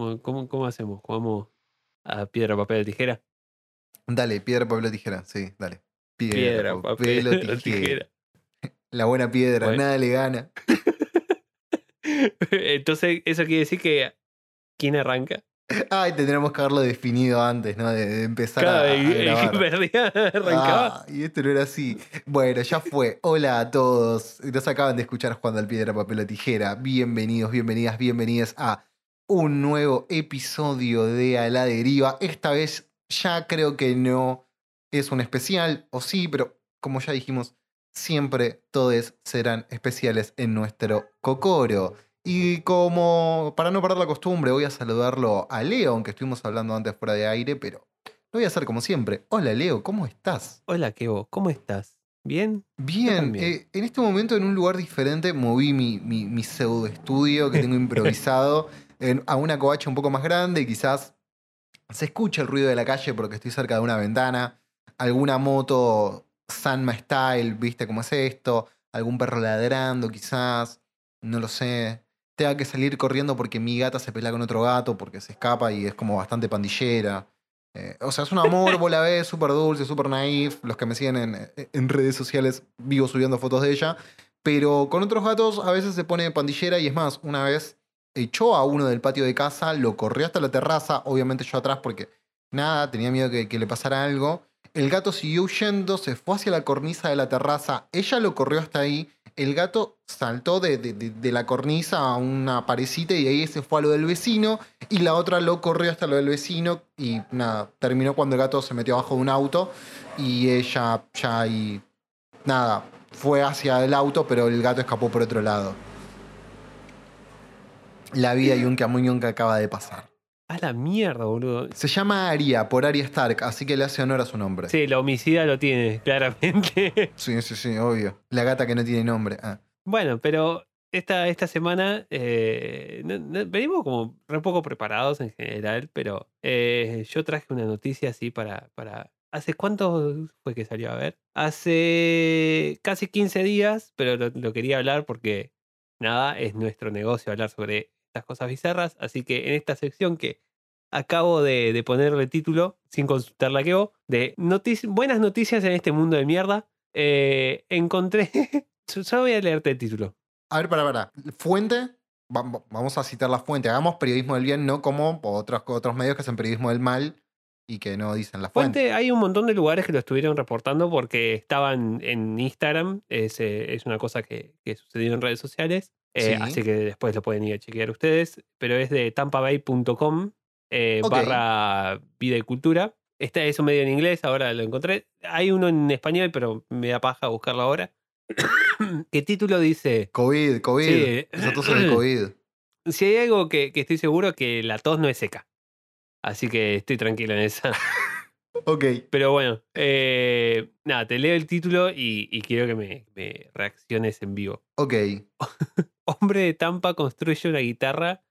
¿Cómo, cómo, cómo hacemos? ¿Jugamos a piedra, papel, tijera? Dale, piedra, papel o tijera. Sí, dale. Piedra, papel, o tijera. La buena piedra, Bueno. nada le gana. Entonces, eso quiere decir que. ¿Quién arranca? Ay, tendríamos que haberlo definido antes, ¿no? De, de empezar a, Cada a grabar. perdía arrancaba. Ah, y esto no era así. Bueno, ya fue. Hola a todos. Nos acaban de escuchar jugando al piedra, papel o tijera. Bienvenidos, bienvenidas, bienvenidas a un nuevo episodio de A la Deriva. Esta vez ya creo que no es un especial, o sí, pero como ya dijimos, siempre todos serán especiales en nuestro cocoro. Y como para no perder la costumbre, voy a saludarlo a Leo, aunque estuvimos hablando antes fuera de aire, pero lo voy a hacer como siempre. Hola Leo, ¿cómo estás? Hola, Kevo, ¿cómo estás? ¿Bien? Bien, eh, en este momento en un lugar diferente moví mi, mi, mi pseudo estudio que tengo improvisado en- a una covacha un poco más grande. Quizás se escucha el ruido de la calle porque estoy cerca de una ventana. Alguna moto Sanma Style, ¿viste cómo es esto? Algún perro ladrando, quizás. No lo sé. Tenga que salir corriendo porque mi gata se pelea con otro gato porque se escapa y es como bastante pandillera. Eh, o sea, es un amor, vos la ves, súper dulce, súper naif. Los que me siguen en, en redes sociales vivo subiendo fotos de ella. Pero con otros gatos a veces se pone pandillera y es más, una vez echó a uno del patio de casa, lo corrió hasta la terraza, obviamente yo atrás porque nada, tenía miedo que, que le pasara algo. El gato siguió huyendo, se fue hacia la cornisa de la terraza, ella lo corrió hasta ahí, el gato saltó de, la cornisa a una parecita y ahí se fue a lo del vecino y la otra lo corrió hasta lo del vecino y nada, terminó cuando el gato se metió abajo de un auto y ella ya ahí, nada, fue hacia el auto pero el gato escapó por otro lado. La vida y un camuñón que acaba de pasar. A la mierda, boludo. Se llama Aria, por Aria Stark, así que le hace honor a su nombre. Sí, la homicida lo tiene, claramente. sí, sí, sí, obvio. La gata que no tiene nombre. Ah. Bueno, pero esta, esta semana eh, no- no- venimos como re poco preparados en general, pero eh, yo traje una noticia así para, para... ¿Hace cuánto fue que salió a ver? Hace casi 15 días, pero lo, lo quería hablar porque nada, es nuestro negocio hablar sobre estas cosas bizarras, así que en esta sección que acabo de, de ponerle título, sin consultarla que vos, de notici- buenas noticias en este mundo de mierda, eh, encontré... Yo Solo voy a leerte el título. A ver, para, para. Fuente. va- va- Vamos a citar la fuente. Hagamos periodismo del bien, no como otros, otros medios que hacen periodismo del mal y que no dicen la fuente. Fuente, hay un montón de lugares que lo estuvieron reportando porque estaban en Instagram. Es, eh, es una cosa que, que sucedió en redes sociales. Eh, Sí. Así que después lo pueden ir a chequear ustedes. Pero es de tampabay.com eh, barra vida y cultura. Este es un medio en inglés, ahora lo encontré. Hay uno en español, pero me da paja buscarlo ahora. ¿Qué título dice? COVID, COVID. Sí. Esa tos es COVID. Si hay algo que, que estoy seguro que la tos no es seca. Así que estoy tranquilo en esa. Ok. Pero bueno, eh, nada, te leo el título y, y quiero que me, me reacciones en vivo. Ok. Hombre de Tampa construye una guitarra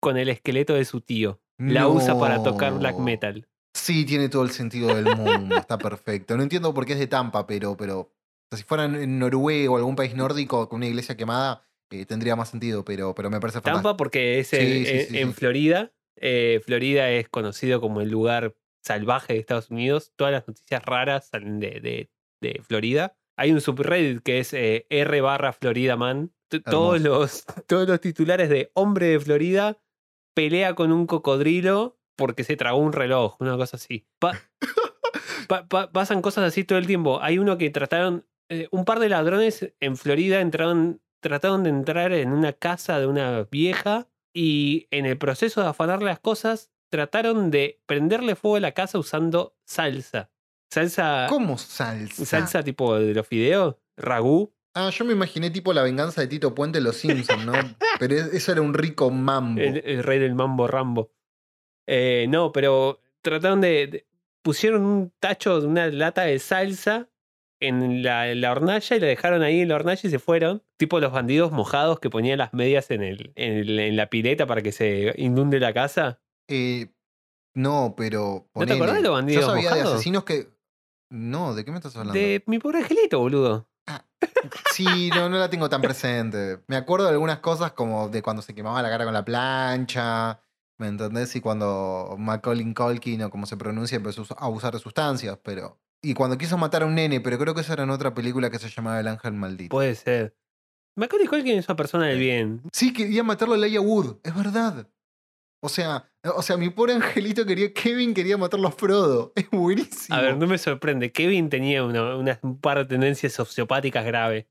con el esqueleto de su tío. La usa para tocar black metal. Sí, tiene todo el sentido del mundo. Está perfecto. No entiendo por qué es de Tampa, pero, pero o sea, si fuera en- Noruega o algún país nórdico con una iglesia quemada, eh, tendría más sentido, pero, pero me parece fantástico. Tampa porque es Sí, sí, en-. Florida. Eh, Florida es conocido como el lugar salvaje de Estados Unidos. Todas las noticias raras salen de, de- de Florida. Hay un subreddit que es eh, R barra Florida Man. T- Todos los, todos los titulares de hombre de Florida pelea con un cocodrilo porque se tragó un reloj, una cosa así. Pa- pa- pa- pasan cosas así todo el tiempo. Hay uno que trataron, eh, un par de ladrones en Florida entraron, trataron de entrar en una casa de una vieja y en el proceso de afanar las cosas trataron de prenderle fuego a la casa usando salsa. Salsa. ¿Cómo salsa? Salsa tipo de los fideos, ragú. Ah, yo me imaginé tipo la venganza de Tito Puente en Los Simpsons, ¿no? Pero eso era un rico mambo. El, el rey del mambo Rambo. Eh, no, pero trataron de, de- Pusieron un tacho de una lata de salsa en la, en la hornalla y la dejaron ahí en la hornalla y se fueron. Tipo los bandidos mojados que ponían las medias en, el, en, el- en la pileta para que se inunde la casa. Eh, no, pero. ¿No te acordás de los bandidos Yo sabía de asesinos que. No, ¿de qué me estás hablando? De mi pobre angelito, boludo. Sí, no, no la tengo tan presente. Me acuerdo de algunas cosas como de cuando se quemaba la cara con la plancha. ¿Me entendés? Y cuando Macaulay Culkin, o como se pronuncia, empezó a usar de sustancias, pero. Y cuando quiso matar a un nene, pero creo que eso era en otra película que se llamaba El Ángel Maldito. Puede ser. Macaulay Culkin es una persona del bien. Sí, quería matarlo a Laia Wood, es verdad. O sea, o sea, mi pobre angelito quería, Kevin quería matarlo a Frodo. Es buenísimo. A ver, no me sorprende. Kevin tenía una, una- un par de tendencias sociopáticas graves.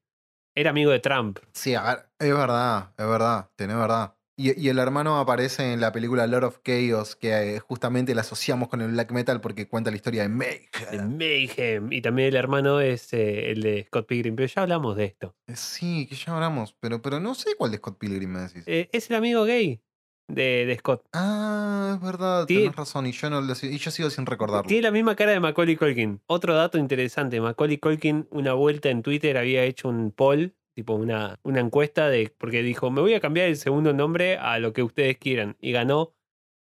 Era amigo de Trump. Sí, a ver, es verdad, es verdad, tenés verdad. Y, y el hermano aparece en la película Lord of Chaos, que eh, justamente la asociamos con el black metal porque cuenta la historia de de Mayhem. Mayhem. Y también el hermano es eh, el de Scott Pilgrim. Pero ya hablamos de esto. Eh, Sí, que ya hablamos, pero, pero no sé cuál de Scott Pilgrim me decís. Eh, es el amigo gay de, de Scott. ah, es verdad, Tie- tenés razón, y yo, no, lo- y yo sigo sin recordarlo. Tiene la misma cara de Macaulay Culkin. Otro dato interesante. Macaulay Culkin, una vuelta en Twitter, había hecho un poll, tipo una, una encuesta, de porque dijo, me voy a cambiar el segundo nombre a lo que ustedes quieran. Y ganó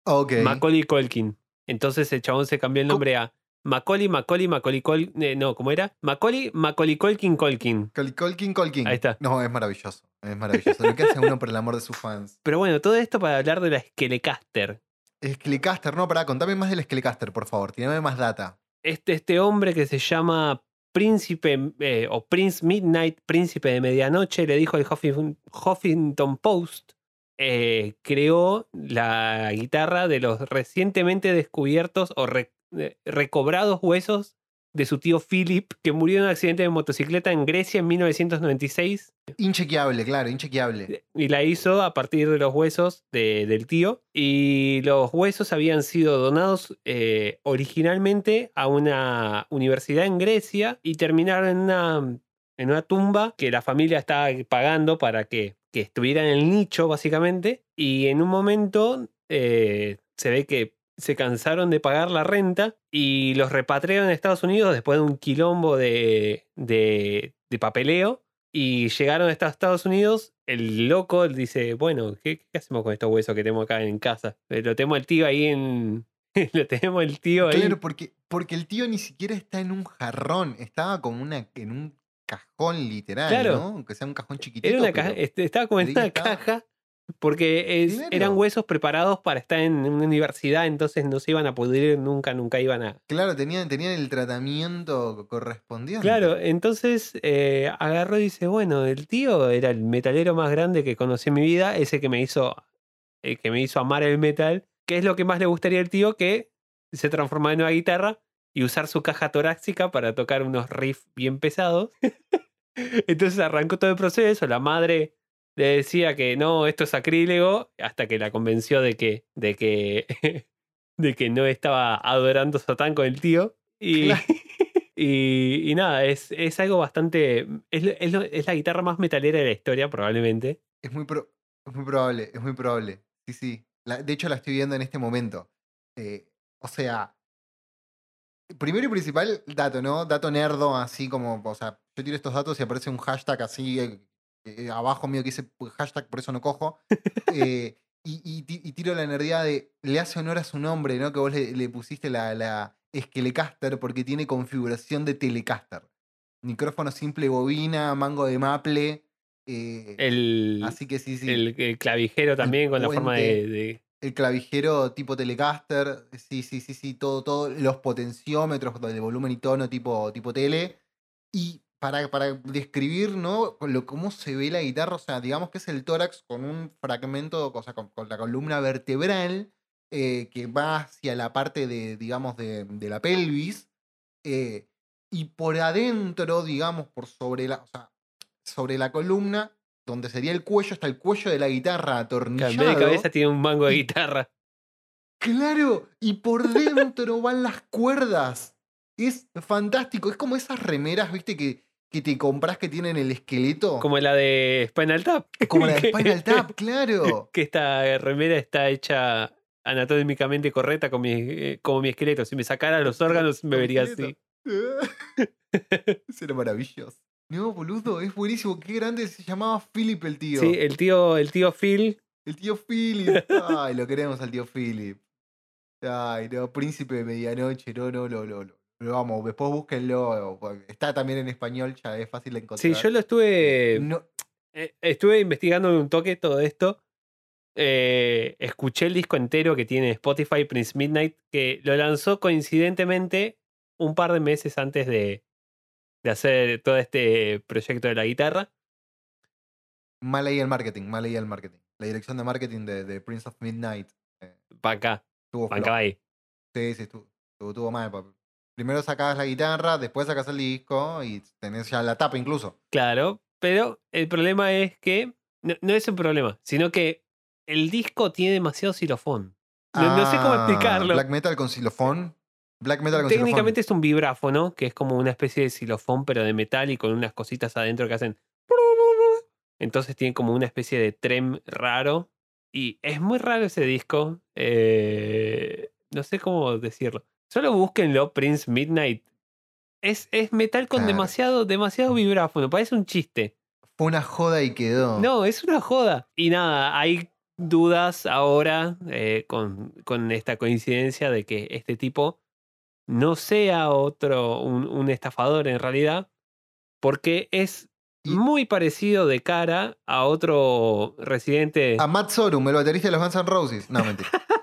Ok. Macaulay Culkin. Entonces el chabón se cambió el nombre a Macaulay, Macaulay, Macaulay Col... eh, no, ¿cómo era? Macaulay, Macaulay Culkin, Culkin. Col- Colkin, Colkin. Ahí está. No, es maravilloso. Es maravilloso. Lo que hace uno por el amor de sus fans. Pero bueno, todo esto para hablar de la Skelecaster. Skelecaster, no, pará, contame más del Skelecaster, por favor. Tirame más data. Este, este hombre que se llama Príncipe eh, o Prince Midnight, Príncipe de Medianoche, le dijo al Huffington, Huffington Post, eh, creó la guitarra de los recientemente descubiertos o re- recobrados huesos de su tío Philip, que murió en un accidente de motocicleta en Grecia en 1996. Inchequeable, claro, inchequeable. Y la hizo a partir de los huesos de- del tío. Y los huesos habían sido donados eh, originalmente a una universidad en Grecia y terminaron en una, en una tumba que la familia estaba pagando para que, que estuviera en el nicho, básicamente. Y en un momento eh, se ve que se cansaron de pagar la renta y los repatriaron a Estados Unidos después de un quilombo de, de, de papeleo. Y llegaron a Estados Unidos, el loco dice, bueno, ¿qué, qué hacemos con estos huesos que tenemos acá en casa? Eh, Lo tenemos el tío ahí en... Lo tenemos el tío ahí. Claro, porque, porque el tío ni siquiera está en un jarrón, estaba como una, en un cajón literal, Claro. ¿no? Aunque sea un cajón chiquitito. Era una pero- este, estaba como en una estaba. caja porque es- eran huesos preparados para estar en una universidad, entonces no se iban a pudrir nunca, nunca iban a... Claro, tenían, tenían el tratamiento correspondiente. Claro, entonces eh, agarró y dice, bueno, el tío era el metalero más grande que conocí en mi vida, ese que me hizo, el que me hizo amar el metal, que es lo que más le gustaría al tío que se transformara en una guitarra y usar su caja torácica para tocar unos riffs bien pesados. entonces arrancó todo el proceso, la madre le decía que no, esto es sacrílego, hasta que la convenció de que, de que, de que no estaba adorando a Satán con el tío. Y, Claro. y, y nada, es, es algo bastante. Es, es es la guitarra más metalera de la historia, probablemente. Es muy, pro- es muy probable, es muy probable. Sí, sí. La- de hecho, la estoy viendo en este momento. Eh, o sea, primero y principal, dato, ¿no? Dato nerdo, así como, o sea, yo tiro estos datos y aparece un hashtag así eh, abajo mío que dice "Pues, hashtag, por eso no cojo. Eh, y, y ti- y tiro la nerdía de, le hace honor a su nombre, ¿no? Que vos le, le pusiste la, la Skelecaster porque tiene configuración de Telecaster. Micrófono simple bobina, mango de maple. eh, El, Así que sí, sí. el, el clavijero también con la forma de, de- El clavijero tipo Telecaster, sí, sí, sí, sí, todo, todo, los potenciómetros de volumen y tono tipo, tipo tele. Y para, para describir, ¿no? Lo, cómo se ve la guitarra, o sea, digamos que es el tórax con un fragmento, o sea, con, con la columna vertebral eh, que va hacia la parte de, digamos, de, de la pelvis. eh, y por adentro, digamos, por sobre la, o sea, sobre la columna, donde sería el cuello, está el cuello de la guitarra que en atornillado. vez de cabeza tiene un mango de guitarra. Claro, y por dentro van las cuerdas. Es fantástico. Es como esas remeras, viste, que, que te compras que tienen el esqueleto. Como la de Spinal Tap. Como la de Spinal Tap, claro. Que esta remera está hecha anatómicamente correcta con mi, eh, como mi esqueleto. Si me sacara los órganos, me vería así. Eso era maravilloso. No, boludo, es buenísimo. Qué grande se llamaba Philip el tío. Sí, el tío, el tío Phil. El tío Philip. Ay, lo queremos al tío Philip. Ay, no, príncipe de medianoche. No, no, no, no. no. Lo vamos, después búsquenlo. Está también en español, ya es fácil de encontrar. Sí, yo lo estuve. No, eh, estuve investigando de un toque todo esto. Eh, escuché el disco entero que tiene Spotify Prince Midnight, que lo lanzó coincidentemente un par de meses antes de, de hacer todo este proyecto de la guitarra. mal ahí el marketing, mal ahí el marketing. La dirección de marketing de, de Prince of Midnight eh, Para acá, para acá ahí. Sí, sí, estuvo, estuvo, estuvo mal. Primero sacabas la guitarra, después sacas el disco y tenés ya la tapa incluso. Claro, pero el problema es que no, no es un problema, sino que el disco tiene demasiado xilofón. No, no sé cómo Ah, explicarlo. Black metal con xilofón. Black metal con Técnicamente es un vibráfono, que es como una especie de xilofón, pero de metal y con unas cositas adentro que hacen. Entonces tiene como una especie de trem raro. Y es muy raro ese disco. eh, no sé cómo decirlo. Solo búsquenlo, Prince Midnight. Es, es metal con Claro. demasiado, demasiado vibráfono. Parece un chiste. Fue una joda y quedó. No, es una joda. Y nada, hay dudas ahora eh, con, con esta coincidencia de que este tipo no sea otro, un, un estafador en realidad, porque es Y- muy parecido de cara a otro residente. A Matt Sorum, el baterista de los Guns N' Roses. No, mentira.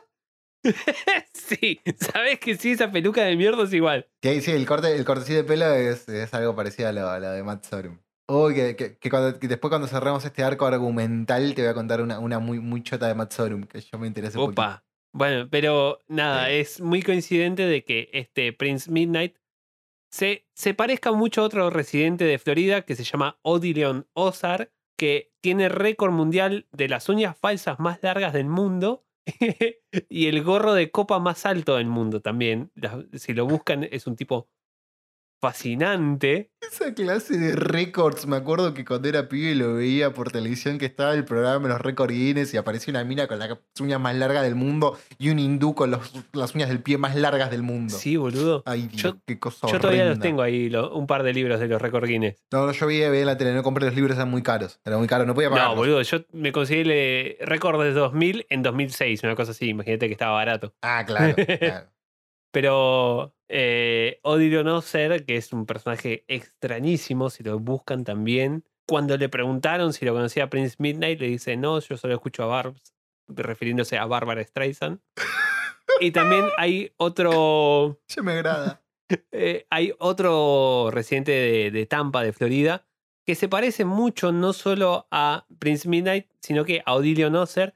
sí, sabes que sí, esa peluca de mierda es igual. Sí, sí, el corte, el cortecito de pelo es, es algo parecido a lo, a lo de Matt Sorum. Uy, que, que- que cuando- que después cuando cerremos este arco argumental te voy a contar una, una muy, muy chota de Matt Sorum, que yo me interesa poquito. Opa. Bueno, pero nada, Sí. es muy coincidente de que este Prince Midnight se, se parezca mucho a otro residente de Florida que se llama Odilion Ozar, que tiene récord mundial de las uñas falsas más largas del mundo y el gorro de copa más alto del mundo también. Si lo buscan, es un tipo fascinante. Esa clase de récords, me acuerdo que cuando era pibe lo veía por televisión que estaba el programa de los récords Guinness y aparecía una mina con las uñas más largas del mundo y un hindú con los- las uñas del pie más largas del mundo. Sí, boludo. Ay, Dios, Yo- qué cosa Yo todavía los tengo ahí, lo- un par de libros de los récord Guinness. No, no, yo veía, veía en la tele, no compré los libros, eran muy caros. Eran muy caros, no podía No, pagarlos. boludo, yo me conseguí el récord de 2000 en 2006, una cosa así, imagínate que estaba barato. Ah, claro, claro. Pero eh, Ozer, que es un personaje extrañísimo, si lo buscan también, cuando le preguntaron si lo conocía a Prince Midnight, le dice, no, yo solo escucho a Barbs, refiriéndose a Barbara Streisand. Y también hay otro, Ya me agrada. eh, hay otro residente de, de Tampa, de Florida, que se parece mucho no solo a Prince Midnight, sino que a Odilio Nosser,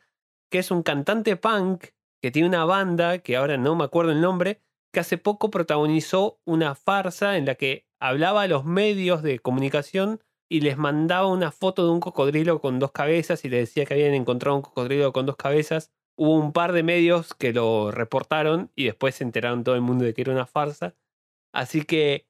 que es un cantante punk que tiene una banda, que ahora no me acuerdo el nombre, que hace poco protagonizó una farsa en la que hablaba a los medios de comunicación y les mandaba una foto de un cocodrilo con dos cabezas y le decía que habían encontrado un cocodrilo con dos cabezas. Hubo un par de medios que lo reportaron y después se enteraron todo el mundo de que era una farsa. Así que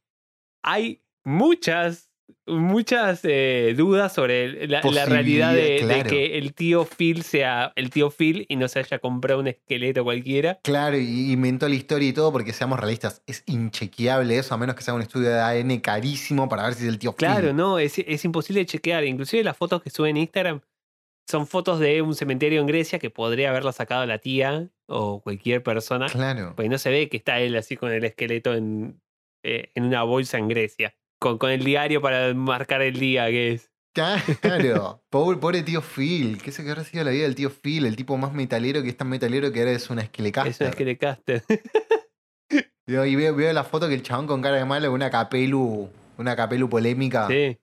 hay muchas, muchas eh, dudas sobre la, la realidad de, claro. que el tío Phil sea el tío Phil y no se haya comprado un esqueleto cualquiera. Claro, y inventó la historia y todo, porque seamos realistas, es inchequeable eso, a menos que sea un estudio de ADN carísimo para ver si es el tío Phil. Claro, no, es, es imposible chequear. Inclusive las fotos que suben en Instagram son fotos de un cementerio en Grecia que podría haberla sacado la tía o cualquier persona. Claro. Pues no se ve que está él así con el esqueleto en, eh, en una bolsa en Grecia. Con, con el diario para marcar el día que es. Claro. Pobre, pobre tío Phil. ¿Qué se que sido la vida del tío Phil? El tipo más metalero que es tan metalero que ahora es una esquelecaster. Es un esquelecaster. Digo, Y veo, veo la foto que el chabón con cara de malo, una capelu, una capelu polémica. sí.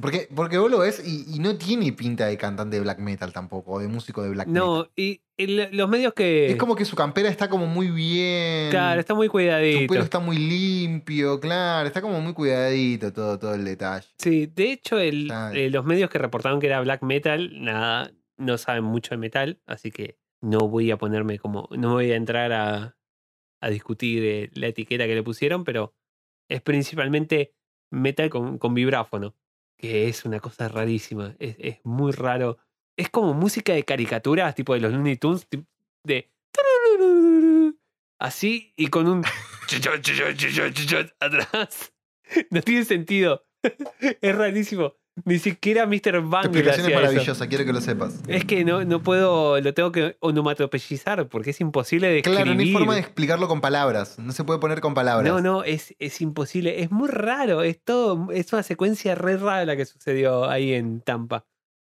Porque, porque vos lo ves y, y no tiene pinta de cantante de black metal tampoco, o de músico de black metal. No, y, y lo- los medios que. Es como que su campera está como muy bien. Claro, está muy Su cuidadito. pelo está muy limpio, claro, está como muy cuidadito todo, todo el detalle. Sí, de hecho, el, eh, los medios que reportaron que era black metal, nada, no saben mucho de metal, así que No voy a ponerme como. No voy a entrar a, a discutir eh, la etiqueta que le pusieron, pero es principalmente metal con, con vibráfono, que es una cosa rarísima. Es, es muy raro. Es como música de caricaturas, tipo de los Looney Tunes, de. Así y con un. atrás. No tiene sentido. Es rarísimo. Ni siquiera Mr. Tu Bang explicación es eso. maravillosa, quiero que lo sepas. Es que no, no puedo, lo tengo que onomatopeyizar porque es imposible de escribir. Claro, no hay forma de explicarlo con palabras. No se puede poner con palabras. No, no, es, es imposible. Es muy raro. Es todo, es una secuencia re rara la que sucedió ahí en Tampa.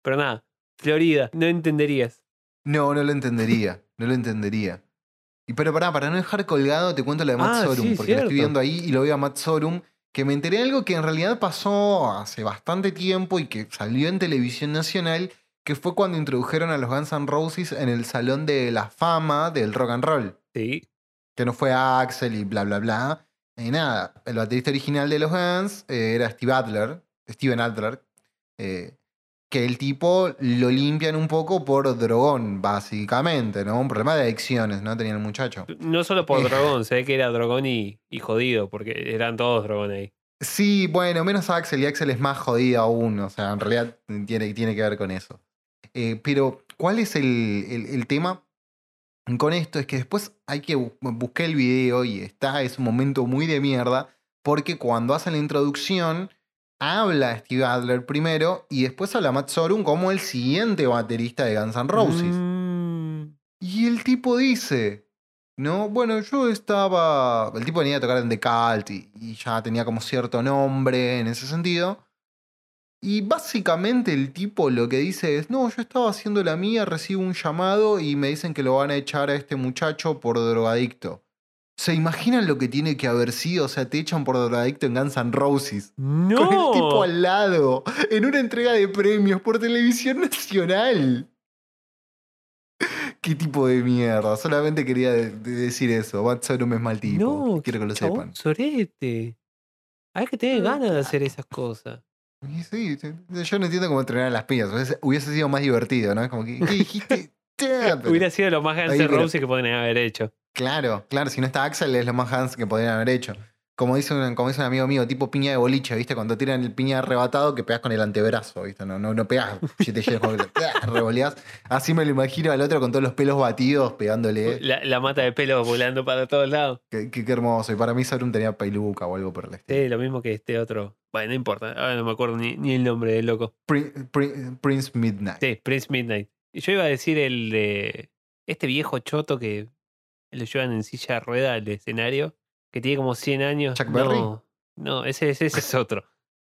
Pero nada, Florida, no entenderías. No, no lo entendería. No lo entendería. Y pero pará, para no dejar colgado, te cuento la de Matt Ah, Sorum, sí, porque la estoy cierto. viendo ahí y lo veo a Matt Sorum, que me enteré de algo que en realidad pasó hace bastante tiempo y que salió en televisión nacional, que fue cuando introdujeron a los Guns N' Roses en el Salón de la Fama del Rock and Roll. Sí. Que no fue Axel y bla, bla, bla. Y nada, el baterista original de los Guns eh, era Steve Adler, Steven Adler, eh, que el tipo lo limpian un poco por drogón, básicamente, ¿no? Un problema de adicciones, ¿no? Tenía el muchacho. No solo por Eh. dragón, se ve que era dragón y, y jodido, porque eran todos dragón ahí. Sí, bueno, menos Axel, y Axel es más jodido aún, o sea, en realidad tiene, tiene que ver con eso. Eh, pero, ¿cuál es el, el- el tema con esto? Es que después hay que bu- buscar el video y está, es un momento muy de mierda, porque cuando hacen la introducción, habla Steve Adler primero y después habla Matt Sorum como el siguiente baterista de Guns N' Roses. Mm, Y el tipo dice, no, bueno, yo estaba. El tipo venía a tocar en The Cult y, y ya tenía como cierto nombre en ese sentido. Y básicamente el tipo lo que dice es, no, yo estaba haciendo la mía, recibo un llamado y me dicen que lo van a echar a este muchacho por drogadicto. ¿Se imaginan lo que tiene que haber sido? O sea, te echan por drogadicto en Guns N' Roses. no. Con el tipo al lado, en una entrega de premios por televisión nacional. ¿Qué tipo de mierda? Solamente quería de- de decir eso. Matt Sorum es mal tipo. No, Quiero que lo chabón sepan. sorete. Hay que tener ganas de hacer esas cosas. Y sí, sí, yo no entiendo cómo entrenar a las piñas. Hubiese, hubiese sido más divertido, ¿no? Es como que, ¿qué dijiste? Pero- Hubiera sido lo más Guns N' Roses que podrían haber hecho. Claro, claro, si no está Axel es lo más Hans que podrían haber hecho. Como dice, un, como dice un amigo mío, tipo piña de boliche, ¿viste? Cuando tiran el piña arrebatado que pegas con el antebrazo, ¿viste? No, no, no pegas, si te revoleás. Así me lo imagino al otro con todos los pelos batidos pegándole. La, la mata de pelo volando para todos lados. Qué, qué- qué hermoso. Y para mí Sauron tenía peluca o algo por el estilo. Sí, lo mismo que este otro. Bueno, no importa. Ahora no me acuerdo ni, ni el nombre del loco. Prin- Prin- Prince Midnight. Sí, Prince Midnight. Y yo iba a decir el de este viejo choto que lo llevan en silla de rueda al escenario, que tiene como 100 años. ¿Chuck Berry? No, ese, ese, ese es otro.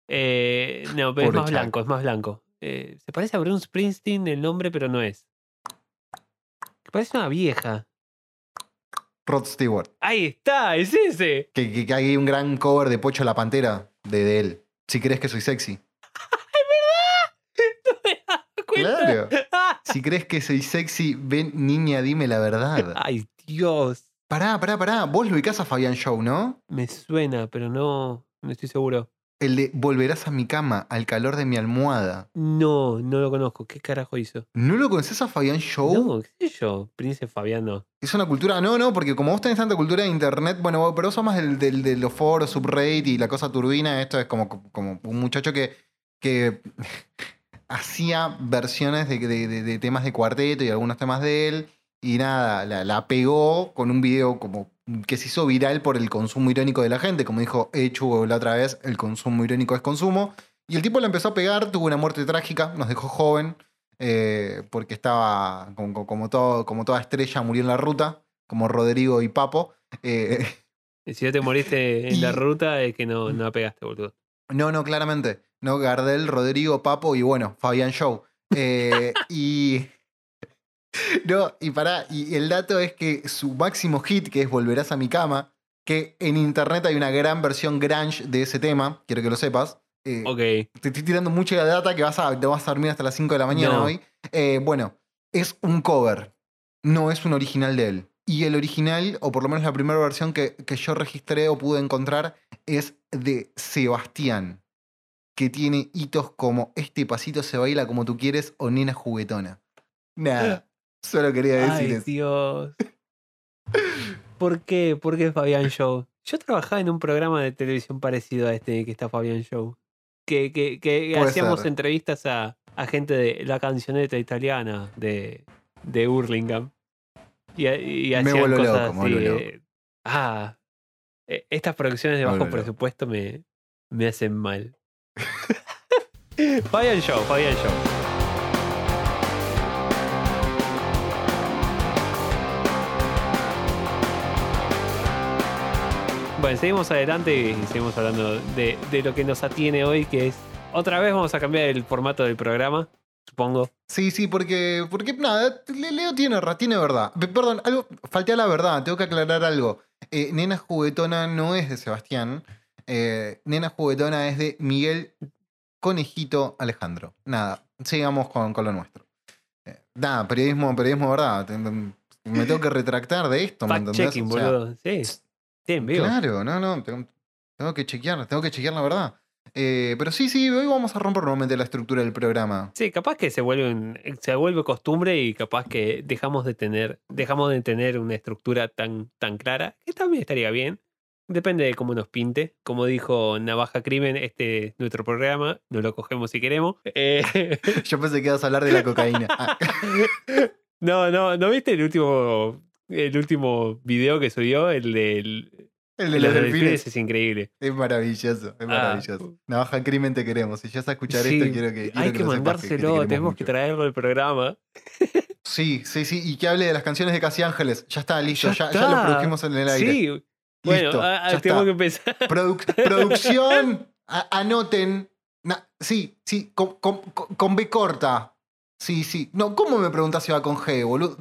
Eh, no, pero Pobre es más Chuck. blanco, es más blanco. Eh, se parece a Bruce Springsteen el nombre, pero no es. Parece una vieja. Rod Stewart. Ahí está, es ese. Que, que- que hay un gran cover de Pocho la Pantera de, de él. Si crees que soy sexy. Me das cuenta. Claro. Si crees que soy sexy, ven, niña, dime la verdad. Ay, Dios. Pará, pará, pará. Vos lo ubicás a Fabián Show, ¿no? Me suena, pero no, no estoy seguro. El de Volverás a mi cama, al calor de mi almohada. No, no lo conozco. ¿Qué carajo hizo? ¿No lo conoces a Fabián Show? No, qué sé yo. Príncipe Fabiano. Es una cultura. No, no, porque como vos tenés tanta cultura de internet, bueno, vos- pero vos sos más del, del- de los foros, subreddit y la cosa turbina. Esto es como, como un muchacho que, que hacía versiones de, de- de- de temas de cuarteto y algunos temas de él. Y nada, la, la pegó con un video como que se hizo viral por el consumo irónico de la gente. Como dijo Echu la otra vez, el consumo irónico es consumo. Y el tipo la empezó a pegar, tuvo una muerte trágica, nos dejó joven, eh, porque estaba como, todo, como toda estrella, murió en la ruta, como Rodrigo y Papo. Eh, Y si no te moriste en la ruta, es que no, no pegaste, boludo. no, no, claramente. No, Gardel, Rodrigo, Papo y bueno, Fabián Show. Eh, y. No, y pará, y el dato es que su máximo hit, que es Volverás a mi cama, que en internet hay una gran versión grunge de ese tema, quiero que lo sepas. Eh, Ok. Te estoy tirando mucha data que vas a, te vas a dormir hasta las 5 de la mañana No. hoy. Eh, bueno, es un cover, no es un original de él. Y el original, o por lo menos la primera versión que, que yo registré o pude encontrar, es de Sebastián, que tiene hitos como Este pasito se baila como tú quieres o Nena juguetona. Nada. Solo quería decir Ay, eso. Dios. ¿Por qué? ¿Por qué Fabián Show? Yo trabajaba en un programa de televisión parecido a este que está Fabián Show. Que, que, hacíamos ser. entrevistas a, a gente de la cancioneta italiana de, de Hurlingham. Y, y Me hacían vuelvo cosas loco, me así. vuelvo loco. de- ah, eh, estas producciones de Me bajo loco. presupuesto me, me hacen mal. Fabián Show, Fabián Show. Bueno, seguimos adelante y seguimos hablando de, de lo que nos atiene hoy, que es. Otra vez vamos a cambiar el formato del programa, supongo. Sí, sí, porque, porque nada, Le- Leo tiene, tiene verdad. Pe- Perdón, algo, falté a la verdad, tengo que aclarar algo. Eh, Nena Juguetona no es de Sebastián. eh, Nena Juguetona es de Miguel Conejito Alejandro. Nada, sigamos con, con lo nuestro. Eh, nada, periodismo, periodismo verdad. Me tengo que retractar de esto, ¿me entendés? O sea. Sí, sí, en vivo. Claro, no, no, tengo, tengo que chequear, tengo que chequear la verdad. Eh, pero sí, sí, hoy vamos a romper nuevamente la estructura del programa. Sí, capaz que se vuelve, un- se vuelve costumbre y capaz que dejamos de tener, dejamos de tener una estructura tan, tan clara, que también estaría bien. Depende de cómo nos pinte. Como dijo Navaja Crimen, este es nuestro programa, no lo cogemos si queremos. Eh, Yo pensé que ibas a hablar de la cocaína. Ah, no, no, ¿no viste el último, el último video que subió? El del el de los los delfines es increíble. Es maravilloso, es maravilloso. Navaja Crimen te queremos. Si ya a escuchar Ah. Sí, esto, quiero que. quiero Hay que, te mandárselo, tenemos que traerlo al programa. Sí, sí, sí. Y que hable de las canciones de Casi Ángeles. Ya está, listo. Ya Ya, ya lo produjimos en el aire. Sí, bueno, ah, ah, ya tenemos que empezar. Produc- producción, a- anoten. Na- sí, sí, con- con B corta. Sí, sí. No, ¿cómo me preguntas si va con G, boludo?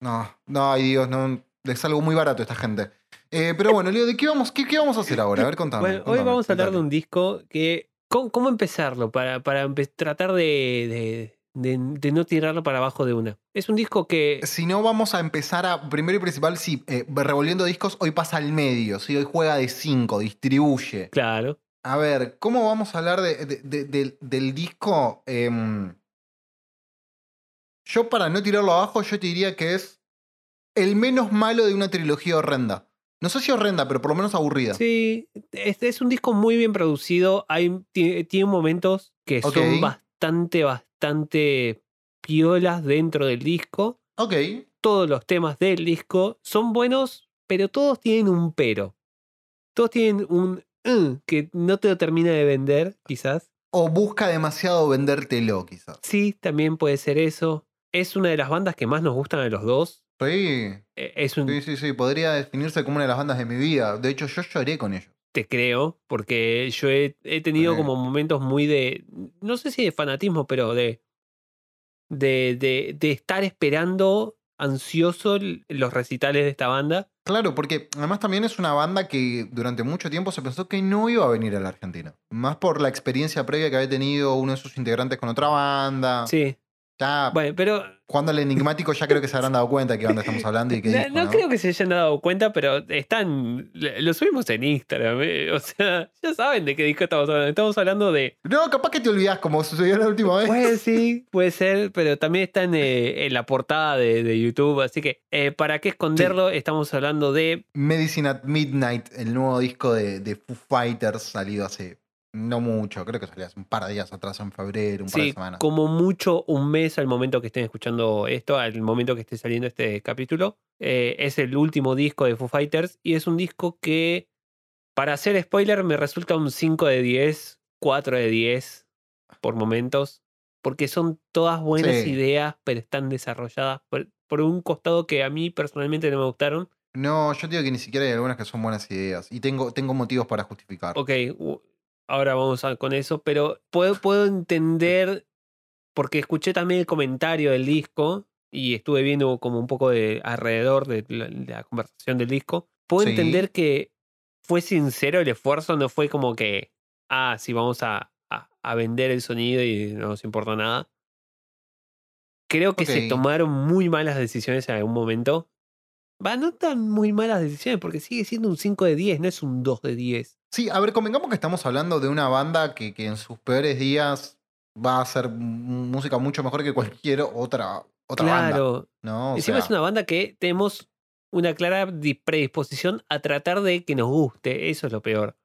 No, no, ay Dios, no. Es algo muy barato esta gente. Eh, pero bueno, Leo, ¿de qué vamos, qué, qué vamos a hacer ahora? A ver, contame. Bueno, hoy contame, vamos a hablar de un disco que. ¿Cómo, cómo empezarlo? Para, tratar de, de, de- de no tirarlo para abajo de una. Es un disco que. Si no, vamos a empezar a. Primero y principal, sí, eh, revolviendo discos, hoy pasa al medio, ¿sí? Hoy juega de 5, distribuye. Claro. A ver, ¿cómo vamos a hablar de- de- de- del- del disco? Em, yo, para no tirarlo abajo, yo te diría que es el menos malo de una trilogía horrenda. No sé si horrenda, pero por lo menos aburrida. Sí, este es un disco muy bien producido. Hay, ti- tiene momentos que son bastante, bastante piolas dentro del disco. Ok. Todos los temas del disco son buenos, pero todos tienen un pero. Todos tienen un "uh", que no te lo termina de vender, quizás. O busca demasiado vendértelo, quizás. Sí, también puede ser eso. Es una de las bandas que más nos gustan de los dos. Sí, Eh, Es un, sí, sí, sí. Podría definirse como una de las bandas de mi vida. De hecho, yo lloré con ellos. te creo, porque yo he, he tenido Sí. como momentos muy de, no sé si de fanatismo, pero de, de, de, de estar esperando ansioso los recitales de esta banda. Claro, porque además también es una banda que durante mucho tiempo se pensó que no iba a venir a la Argentina. Más por la experiencia previa que había tenido uno de sus integrantes con otra banda. Sí, Bueno, pero jugando al enigmático ya creo que se habrán dado cuenta de qué banda estamos hablando y qué no, disco, no ¿no? creo que se hayan dado cuenta, pero están, lo subimos en Instagram, eh, o sea, ya saben de qué disco estamos hablando. Estamos hablando de No, capaz que te olvidás como sucedió la última vez. Puede sí, puede ser, pero también está en, eh, en la portada de, de YouTube, así que eh, para qué esconderlo, estamos hablando de Medicine at Midnight, el nuevo disco de, de Foo Fighters, salido hace no mucho, creo que salió hace un par de días atrás, en febrero, un par de sí, semanas. como mucho un mes al momento que estén escuchando esto, al momento que esté saliendo este capítulo. Eh, es el último disco de Foo Fighters y es un disco que, para hacer spoiler, me resulta un 5 de 10, 4 de 10 por momentos, porque son todas buenas Sí. ideas, pero están desarrolladas por, por un costado que a mí personalmente no me gustaron. No, yo digo que ni siquiera hay algunas que son buenas ideas. Y tengo, tengo motivos para justificar. Ok, ahora vamos a- con eso, pero puedo, puedo entender, porque escuché también el comentario del disco y estuve viendo como un poco de alrededor de la, de la conversación del disco. Puedo Sí. entender que fue sincero el esfuerzo, no fue como que, ah, sí, vamos a, a- a vender el sonido y no nos importa nada. Creo que se tomaron muy malas decisiones en algún momento. Va, no tan muy malas decisiones, porque sigue siendo un 5 de 10, no es un 2 de 10. Sí, a ver, convengamos que estamos hablando de una banda que, que en sus peores días va a hacer música mucho mejor que cualquier otra otra banda. claro. ¿no? O Encima sea, es una banda que tenemos una clara di- predisposición a tratar de que nos guste. Eso es lo peor.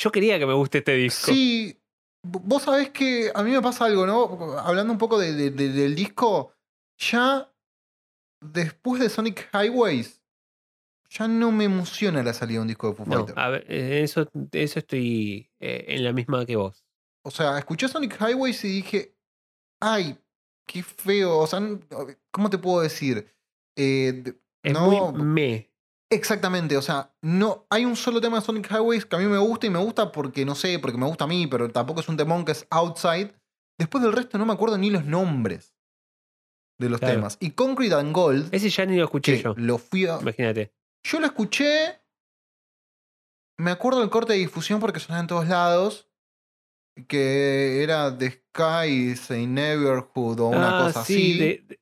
Yo quería que me guste este disco. Sí, vos sabés que a mí me pasa algo, ¿no? Hablando un poco de- de- de- del disco, ya después de Sonic Highways, ya no me emociona la salida de un disco de Foo No, Fighters. a ver, eh, eso, eso estoy eh, en la misma que vos. O sea, escuché Sonic Highways y dije, ay, qué feo. O sea, ¿cómo te puedo decir? Eh, Es no, muy me. exactamente. O sea, no hay un solo tema de Sonic Highways que a mí me gusta y me gusta porque, no sé, porque me gusta a mí, pero tampoco es un temón que es outside. Después del resto no me acuerdo ni los nombres de los Claro. temas. Y Concrete and Gold, Ese ya ni lo escuché que yo. lo fui a... Imagínate. Yo lo escuché. Me acuerdo del corte de difusión porque sonaba en todos lados. Que era The Sky is a Neighborhood o una Ah, cosa sí, así. de- de-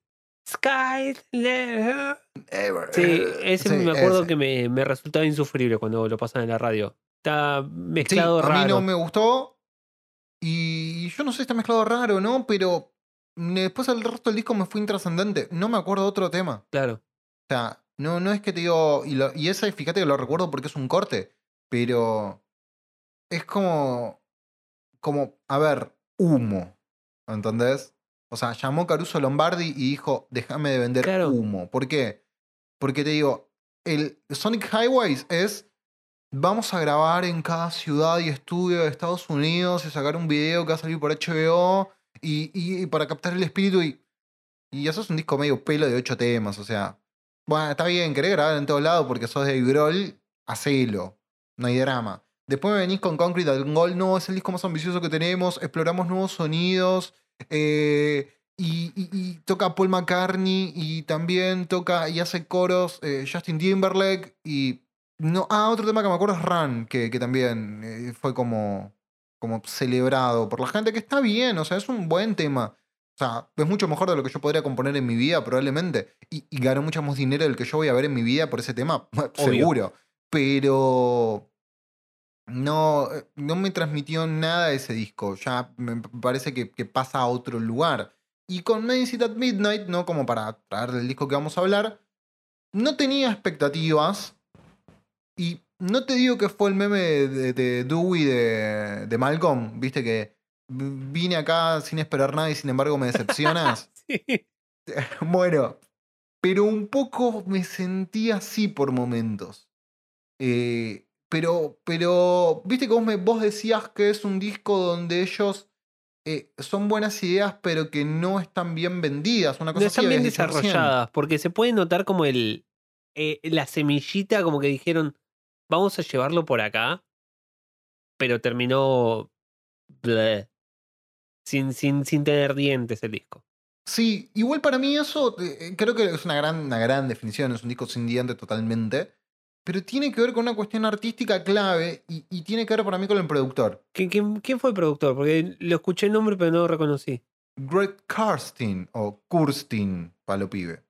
Sky. le- Ever- Sí, eh, ese sí, me acuerdo ese. que me, me resultaba insufrible cuando lo pasaban en la radio. Está Sí, mezclado a raro. mí no me gustó. Y yo no sé, está mezclado raro, ¿no? Pero después el resto del disco me fue intrascendente. No me acuerdo otro tema. Claro. O sea, no, no es que te digo. Y, lo- y ese, fíjate que lo recuerdo porque es un corte. Pero. Es como. Como, a ver, humo. ¿Entendés? O sea, llamó Caruso Lombardi y dijo: Déjame de vender Claro. humo. ¿Por qué? Porque te digo, el Sonic Highways es. Vamos a grabar en cada ciudad y estudio de Estados Unidos y sacar un video que va a salir por HBO y, y- para captar el espíritu y. Y eso es un disco medio pelo de ocho temas, o sea. Bueno, está bien, querés grabar en todos lados porque sos de Grohl, hacelo. No hay drama. Después me venís con Concrete and Gold, no, es el disco más ambicioso que tenemos, exploramos nuevos sonidos. eh, y, y- y toca Paul McCartney y también toca y hace coros eh, Justin Timberlake. Y. No, ah, otro tema que me acuerdo es Run, que, que también eh, fue como, como celebrado por la gente, que está bien, o sea, es un buen tema. O sea, es mucho mejor de lo que yo podría componer en mi vida, probablemente. Y, y ganó mucho más dinero del que yo voy a ver en mi vida por ese tema, seguro. Pero no, no me transmitió nada ese disco. Ya me parece que, que pasa a otro lugar. Y con Medicine at Midnight, no como para traer del disco que vamos a hablar, no tenía expectativas. Y no te digo que fue el meme de, de- de Dewey de, de Malcolm, viste que vine acá sin esperar nada y sin embargo me decepcionas. Sí. bueno, pero un poco me sentí así por momentos. Eh, pero, pero, viste que vos, me, vos decías que es un disco donde ellos eh, son buenas ideas, pero que no están bien vendidas. Una cosa No así están bien recién. desarrolladas, porque se puede notar como el eh, la semillita, como que dijeron, vamos a llevarlo por acá, pero terminó bleh, sin, sin, sin tener dientes el disco. Sí, igual para mí eso eh, creo que es una gran, una gran definición, es un disco sin diente totalmente, pero tiene que ver con una cuestión artística clave y, y tiene que ver para mí con el productor. ¿Quién, quién, quién fue el productor? Porque lo escuché el nombre, pero no lo reconocí. Greg Karstein o Kurstin, para lo pibe.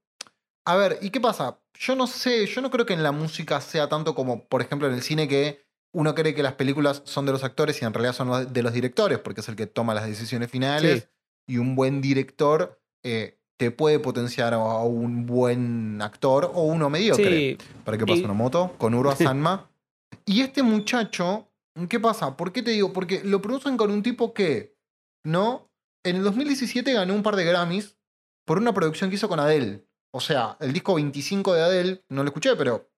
A ver, ¿y qué pasa? Yo no sé, yo no creo que en la música sea tanto como, por ejemplo, en el cine que uno cree que las películas son de los actores y en realidad son de los directores, porque es el que toma las decisiones finales. Sí. Y un buen director eh, te puede potenciar a a un buen actor o uno mediocre. Sí, ¿Para qué pasa Y- una moto? Con Uro Sanma. y este muchacho, ¿qué pasa? ¿Por qué te digo? Porque lo producen con un tipo que, ¿no? En el 2017 ganó un par de Grammys por una producción que hizo con Adele. O sea, el disco 25 de Adele, no lo escuché, pero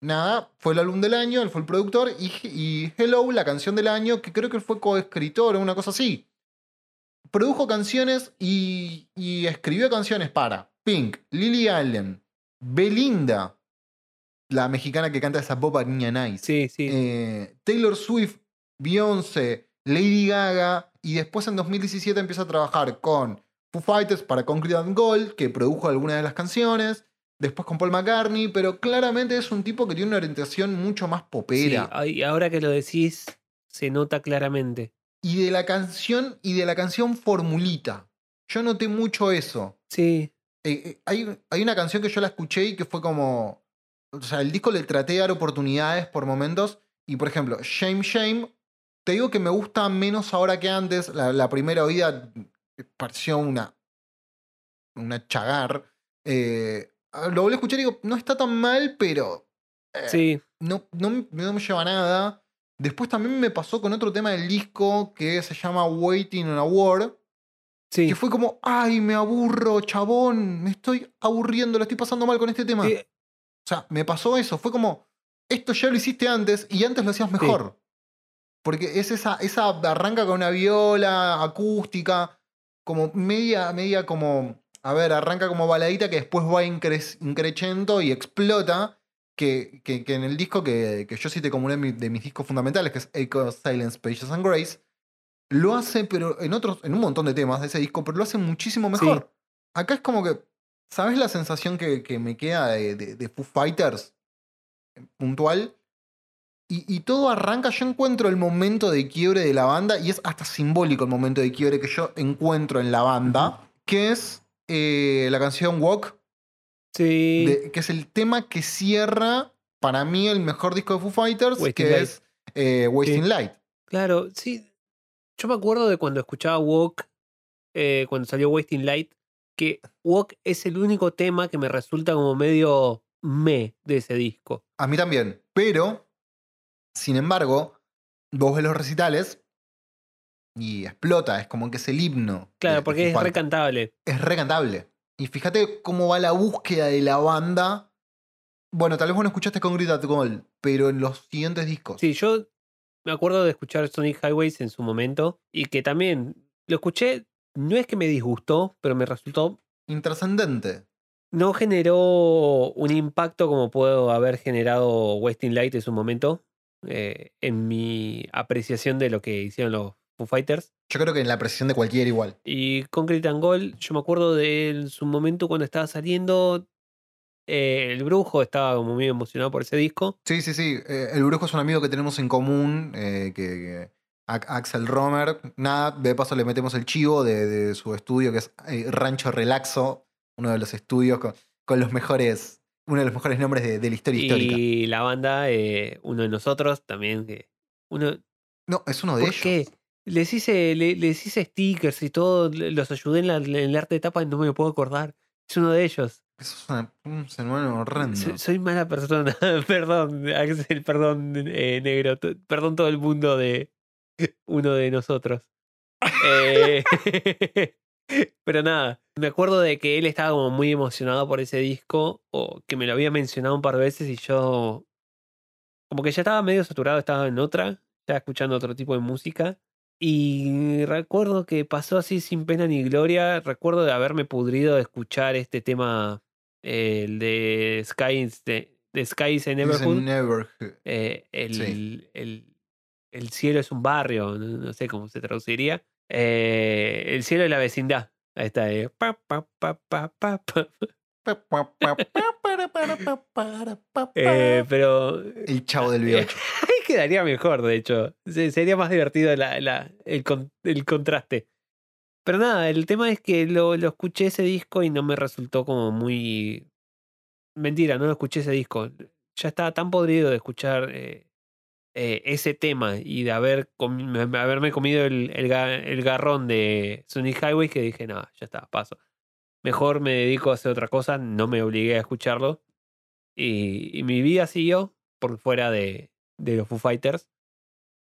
nada, fue el álbum del año, él fue el productor, y, y Hello, la canción del año, que creo que él fue coescritor o una cosa así. Produjo canciones y, y escribió canciones para Pink, Lily Allen, Belinda, la mexicana que canta esa boba niña nice. sí, sí. Eh, Taylor Swift, Beyoncé, Lady Gaga, y después en 2017 empieza a trabajar con Foo Fighters para Concrete and Gold, que produjo algunas de las canciones, después con Paul McCartney, pero claramente es un tipo que tiene una orientación mucho más sí. popera. Ay, ahora que lo decís, se nota claramente. Y de la canción, y de la canción formulita. Yo noté mucho eso. Sí, Eh, eh, hay, hay una canción que yo la escuché y que fue como. O sea, el disco le traté de dar oportunidades por momentos. Y por ejemplo, Shame Shame, te digo que me gusta menos ahora que antes. La, la primera oída pareció una una chagar. Eh, lo volví a escuchar y digo, no está tan mal, pero eh, Sí, no, no, me- no me lleva a nada. Después también me pasó con otro tema del disco que se llama Waiting on a War, sí. que fue como, ay, me aburro, chabón, me estoy aburriendo, lo estoy pasando mal con este tema. Sí, O sea, me pasó eso, fue como, esto ya lo hiciste antes y antes lo hacías mejor. Porque es esa, esa arranca con una viola acústica, como media, media como, a ver, arranca como baladita que después va incre- increchendo y explota. Que, que- que en el disco que, que yo sí te de, mi- de mis discos fundamentales, que es Echo, Silence, Pages and Grace, lo hace, pero en otros, en un montón de temas de ese disco, pero lo hace muchísimo mejor. Acá es como que, ¿sabes la sensación que, que me queda de, de, de Foo Fighters? Puntual. Y, y todo arranca, yo encuentro el momento de quiebre de la banda, y es hasta simbólico el momento de quiebre que yo encuentro en la banda, que es eh, la canción Walk, sí. de- que es el tema que cierra, para mí, el mejor disco de Foo Fighters, Wasting que Light. es eh, Wasting Sí. Light. Claro, sí. Yo me acuerdo de cuando escuchaba Walk, eh, cuando salió Wasting Light, que Walk es el único tema que me resulta como medio me de ese disco. A mí también. Pero, sin embargo, vos ves los recitales y explota. Es como que es el himno. Claro, de porque es recantable. Es recantable. Y fíjate cómo va la búsqueda de la banda. Bueno, tal vez vos no escuchaste con Grit at Gold, pero en los siguientes discos. Sí, yo me acuerdo de escuchar Sonic Highways en su momento y que también lo escuché, no es que me disgustó, pero me resultó, Intrascendente. no generó un impacto como puedo haber generado Wasting Light en su momento, eh, en mi apreciación de lo que hicieron los Foo Fighters. Yo creo que en la presión de cualquiera igual. Y Concrete and Gold, yo me acuerdo de en su momento cuando estaba saliendo, eh, el brujo estaba como muy emocionado por ese disco. Sí, sí, sí. Eh, el Brujo es un amigo que tenemos en común, eh, que, que- A- Axel Romer. Nada, de paso le metemos el chivo de, de su estudio, que es Rancho Relaxo, uno de los estudios con, con los mejores, uno de los mejores nombres de, de la historia histórica. Y la banda, eh, uno de nosotros también, que uno, No, es uno de ¿por ellos. qué? Les hice, le- les hice stickers y todo, los ayudé en, la- en el arte de tapa y no me puedo acordar. Es uno de ellos. Eso es una- un semano horrendo. Soy, soy mala persona. perdón, Axel, perdón, eh, negro. Perdón todo el mundo de uno de nosotros. Eh, pero nada, me acuerdo de que él estaba como muy emocionado por ese disco, o que me lo había mencionado un par de veces y yo como que ya estaba medio saturado, estaba en otra, estaba escuchando otro tipo de música. Y recuerdo que pasó así sin pena ni gloria. Recuerdo de haberme pudrido de escuchar este tema, eh, el de Skies, de, de a neighborhood. Eh, el, Sí. el, el cielo es un barrio, no, no sé cómo se traduciría. Eh, el cielo es la vecindad. Ahí está. eh. Eh, pero El chavo del biocho. ahí quedaría mejor, de hecho. Se- Sería más divertido la- la- el, con- el contraste. Pero nada, el tema es que lo, lo escuché ese disco y no me resultó como muy... Mentira, no lo escuché ese disco. Ya estaba tan podrido de escuchar eh, ese tema y de haber comi- haberme comido el, el ga- el garrón de Sonic Highway que dije, no, ya está, paso. Mejor me dedico a hacer otra cosa, no me obligué a escucharlo. Y, y mi vida siguió por fuera de, de los Foo Fighters.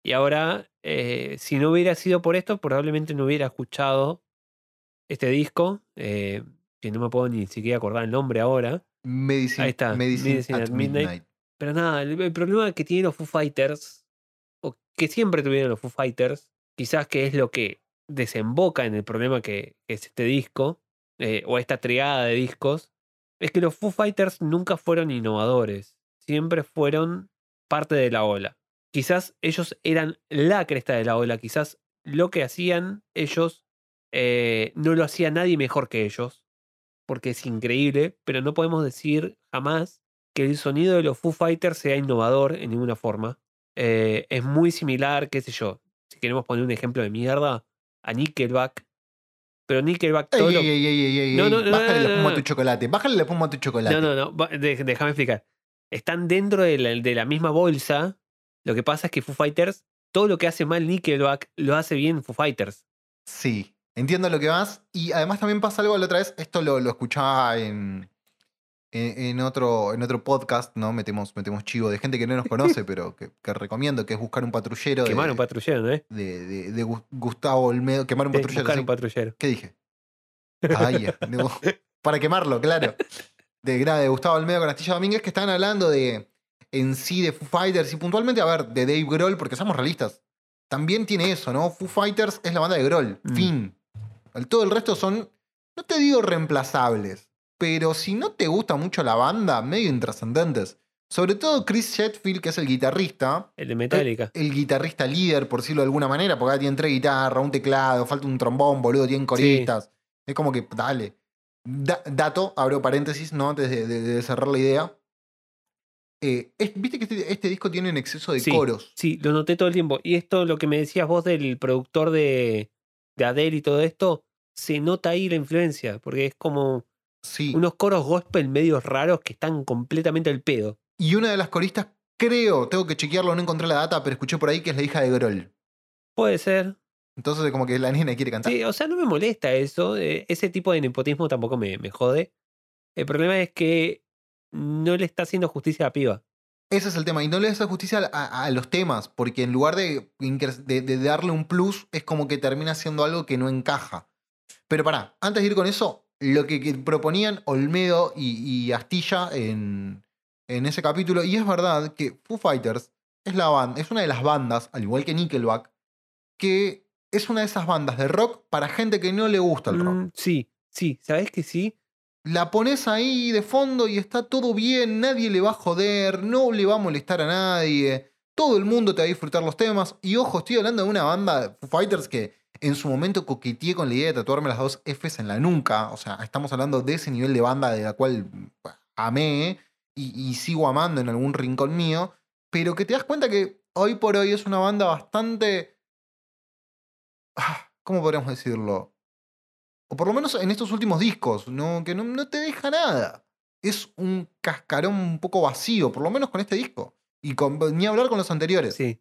Y ahora, eh, si no hubiera sido por esto, probablemente no hubiera escuchado este disco, eh, que no me puedo ni siquiera acordar el nombre ahora. Medicine, Ahí está, Medicine Medicine at at Midnight. Midnight. Pero nada, el, problema que tienen los Foo Fighters, o que siempre tuvieron los Foo Fighters, quizás que es lo que desemboca en el problema que, que es este disco, eh, o esta triada de discos, es que los Foo Fighters nunca fueron innovadores, siempre fueron parte de la ola. Quizás ellos eran la cresta de la ola, quizás lo que hacían ellos eh, no lo hacía nadie mejor que ellos, porque es increíble, pero no podemos decir jamás que el sonido de los Foo Fighters sea innovador en ninguna forma. Eh, es muy similar, qué sé yo, si queremos poner un ejemplo de mierda, a Nickelback. Pero Nickelback todo ey, lo- ey, ey, ey, ey, No, no, no, Bájale la no, espuma a tu chocolate. Bájale la espuma a tu chocolate. No, no, no, déjame explicar. Están dentro de la, de la misma bolsa. Lo que pasa es que Foo Fighters, todo lo que hace mal Nickelback, lo hace bien Foo Fighters. Sí. entiendo lo que vas. Y además también pasa algo la otra vez. Esto lo, lo escuchaba en, en, en otro, en otro podcast, ¿no? Metemos, metemos chivo de gente que no nos conoce, pero que, que recomiendo, que es buscar un patrullero. Quemar de, un patrullero. ¿eh? de, de- de Gu- Gustavo Olmedo. Quemar un De patrullero. buscar sí. un patrullero. ¿Qué dije? No. para quemarlo, claro. De, de Gustavo Olmedo con Astilla Domínguez, que estaban hablando de en sí de Foo Fighters y puntualmente, a ver, de Dave Grohl, porque somos realistas. También tiene eso, ¿no? Foo Fighters es la banda de Grohl. Mm. Fin. El, todo el resto son, no te digo reemplazables, pero si no te gusta mucho la banda, medio intrascendentes. Sobre todo Chris Hetfield, que es el guitarrista, El de Metallica. el guitarrista líder, por decirlo de alguna manera, porque ahora tiene tres guitarras, un teclado, falta un trombón, boludo, tienen coristas. Es como que, dale. Da- dato, abro paréntesis, ¿no? Antes de, de- de cerrar la idea. Eh, es- Viste que este, este disco tiene un exceso de Sí. coros. Sí, lo noté todo el tiempo. Y esto, lo que me decías vos del productor de, de Adele y todo esto, se nota ahí la influencia, porque es como Sí. unos coros gospel medios raros que están completamente al pedo. Y una de las coristas, creo, tengo que chequearlo, no encontré la data, pero escuché por ahí que es la hija de Grohl. Puede ser. Entonces, como que la nena quiere cantar. Sí, o sea, no me molesta eso. eh, ese tipo de nepotismo tampoco me, me jode. El problema es que no le está haciendo justicia a la piba. Ese es el tema. Y no le hace justicia a, a- a los temas, porque en lugar de, de- de darle un plus, es como que termina siendo algo que no encaja. Pero pará, antes de ir con eso, lo que, que proponían Olmedo y, y Astilla en, en ese capítulo, y es verdad que Foo Fighters es, la es una de las bandas, al igual que Nickelback, que es una de esas bandas de rock para gente que no le gusta el rock. Mm, sí, sí, ¿sabes que sí? La pones ahí de fondo y está todo bien, nadie le va a joder, no le va a molestar a nadie, todo el mundo te va a disfrutar los temas. Y ojo, estoy hablando de una banda, Foo Fighters, que en su momento coqueteé con la idea de tatuarme las dos Fs en la nuca. O sea, estamos hablando de ese nivel de banda de la cual amé y, y sigo amando en algún rincón mío, pero que te das cuenta que hoy por hoy es una banda bastante... ah, ¿Cómo podríamos decirlo? O por lo menos en estos últimos discos, ¿no? que no, no te deja nada. Es un cascarón un poco vacío, por lo menos con este disco. Y con, ni hablar con los anteriores. Sí.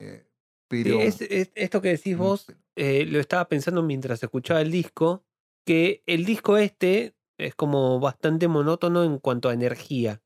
Eh, Sí, pero. es- es- esto que decís vos, eh, lo estaba pensando mientras escuchaba el disco, que el disco este es como bastante monótono en cuanto a energía.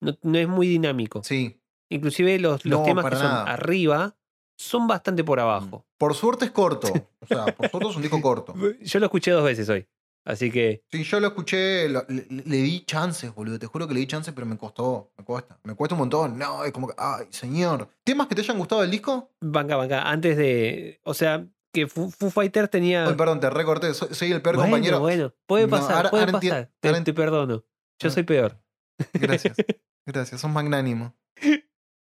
No, no es muy dinámico. Sí. Inclusive los, los No, temas que son nada. arriba son bastante por abajo. Por suerte es corto. O sea, por suerte es un disco corto. Yo lo escuché dos veces hoy. Así que Sí, yo lo escuché, lo- le, le di chances, boludo. Te juro que le di chances, pero me costó. Me cuesta. Me cuesta un montón. No, es como que. Ay, señor. ¿Temas que te hayan gustado del disco? banca, banca. Antes de. O sea, que Foo, Foo Fighters tenía. Ay, perdón, te recorté. Soy, soy el peor bueno, compañero. bueno, puede No, pasar, ahora- puede ahora pasar. Te, perdono. Yo Ah. soy peor. Gracias. Gracias, sos magnánimo.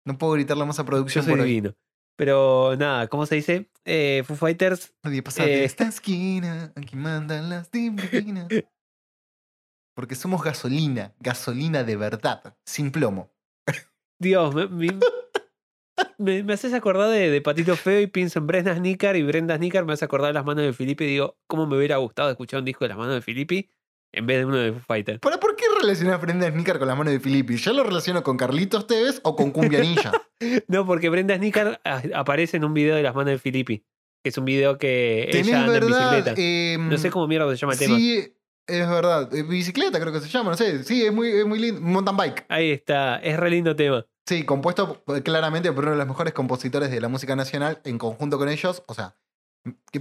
No puedo gritarle más a Yo producción soy por hoy. divino. Pero nada, ¿cómo se dice? Eh, Foo Fighters. Nadie pasa de Eh. esta esquina, aquí mandan las divinas. Porque somos gasolina, gasolina de verdad, sin plomo. Dios, me, me, haces acordar de, de Patito Feo y pienso en Brenda Snicker y Brenda Snicker me hace acordar de las manos de Filippi y digo, ¿cómo me hubiera gustado escuchar un disco de las manos de Filippi en vez de uno de Foo Fighters? ¿Para por qué relacionas a Brenda Snicker con las manos de Filippi? ¿Ya lo relaciono con Carlitos Tevez o con Cumbianilla? No, porque Brenda Snicker aparece en un video de las manos de Filippi. Que es un video que ella anda en verdad. bicicleta. em, No sé cómo mierda se llama el tema. Sí, es verdad. Eh, Bicicleta creo que se llama, no sé. Sí, es muy, es muy lindo. Mountain bike. Ahí está, es re lindo tema. Sí, compuesto claramente por uno de los mejores compositores de la música nacional, en conjunto con ellos, o sea,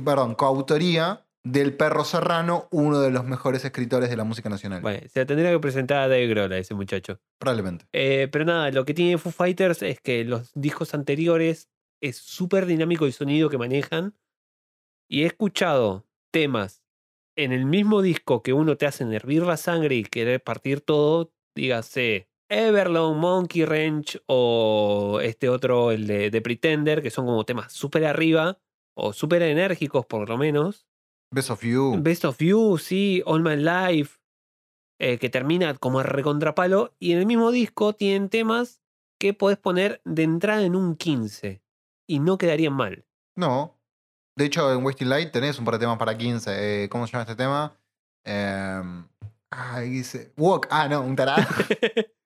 perdón, coautoría del Perro Serrano, uno de los mejores escritores de la música nacional. Bueno, se la tendría que presentar a Dave Grohl a ese muchacho. Probablemente. Eh, pero nada, lo que tiene Foo Fighters es que los discos anteriores es súper dinámico el sonido que manejan. Y he escuchado temas en el mismo disco que uno te hacen hervir la sangre y querer partir todo, dígase Everlong, Monkey Ranch o este otro, el de, de Pretender, que son como temas súper arriba o súper enérgicos por lo menos. Best of You. Best of You, sí, All My Life, eh, que termina como recontrapalo. Y en el mismo disco tienen temas que podés poner de entrada en un 15 y no quedarían mal. No. De hecho, en Wasting Light tenés un par de temas para 15. Eh, ¿Cómo se llama este tema? Eh, ah, dice. Walk. Ah, no, un tarado.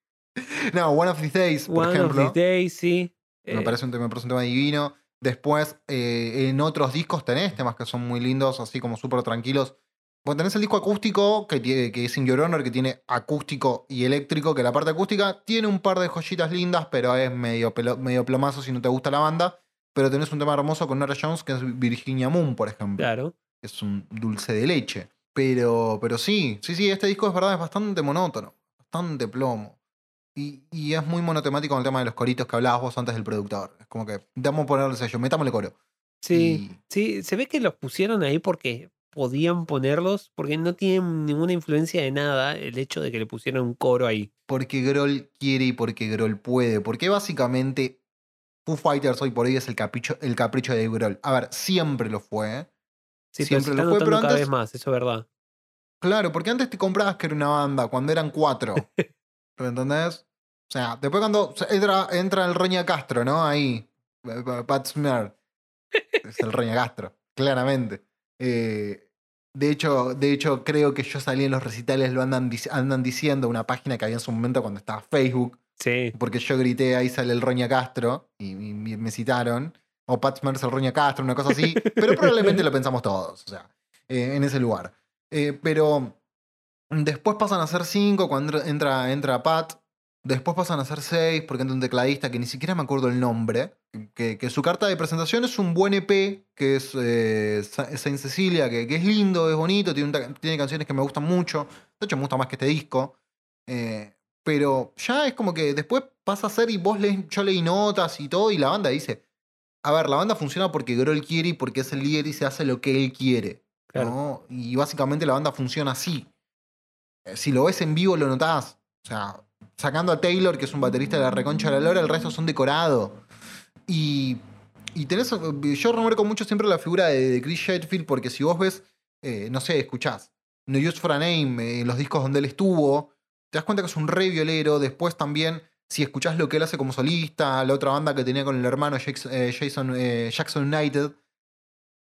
no, One of These Days, por One ejemplo. of These Days, sí. Me Eh, parece un tema, me parece un tema divino. Después, eh, en otros discos tenés temas que son muy lindos, así como súper tranquilos. Porque tenés el disco acústico, que, tiene, que es In Your Honor, que tiene acústico y eléctrico, que la parte acústica tiene un par de joyitas lindas, pero es medio, pelo- medio plomazo si no te gusta la banda. Pero tenés un tema hermoso con Nora Jones, que es Virginia Moon, por ejemplo Claro. es un dulce de leche. Pero, pero sí, sí, sí, este disco es verdad, es bastante monótono, bastante plomo. Y, y es muy monotemático con el tema de los coritos que hablabas vos antes del productor. Es como que, vamos a ponerle sello, metámosle coro. Sí, Y- sí, se ve que los pusieron ahí porque podían ponerlos, porque no tienen ninguna influencia de nada el hecho de que le pusieron un coro ahí. Porque Grohl quiere y porque Grohl puede. Porque básicamente Foo Fighters hoy por hoy es el capricho, el capricho de Grohl. A ver, siempre lo fue. ¿eh? Sí, pero se Siempre lo fue, pero cada antes- vez más, eso es verdad. Claro, porque antes te comprabas que era una banda cuando eran cuatro. ¿Me entendés? O sea, después cuando entra, entra el Roña Castro, ¿no? Ahí. eh, Pat Smear. Es el Roña Castro, claramente. Eh, de, hecho, de hecho, creo que yo salí en los recitales, lo andan, dic- andan diciendo, una página que había en su momento cuando estaba Facebook, Sí, porque yo grité, ahí sale el Roña Castro, y, y me- me citaron. O Pat Smear es el Roña Castro, una cosa así. pero probablemente lo pensamos todos, o sea, eh, en ese lugar. Eh, pero después pasan a ser cinco cuando entra, entra Pat. Después pasan a ser seis porque entra un tecladista que ni siquiera me acuerdo el nombre. Que, que su carta de presentación es un buen EP, que es eh, Sa- Saint Cecilia, que, que es lindo, es bonito, tiene, un tiene canciones que me gustan mucho. De hecho, me gusta más que este disco. Eh, pero ya es como que después pasa a ser y vos lees, yo leí notas y todo, y la banda dice: A ver, la banda funciona porque Grohl quiere y porque es el líder y se hace lo que él quiere. claro. ¿no? Y básicamente la banda funciona así. Eh, Si lo ves en vivo lo notás. O sea, sacando a Taylor, que es un baterista de la reconcha de la lora, el resto son decorados. Y, y tenés, yo remarco mucho siempre la figura de, Chris Shedfield, porque si vos ves, eh, no sé, escuchás No Use for a Name, eh, los discos donde él estuvo, te das cuenta que es un re violero. Después también, si escuchás lo que él hace como solista, la otra banda que tenía con el hermano Jackson, eh, eh, Jackson United,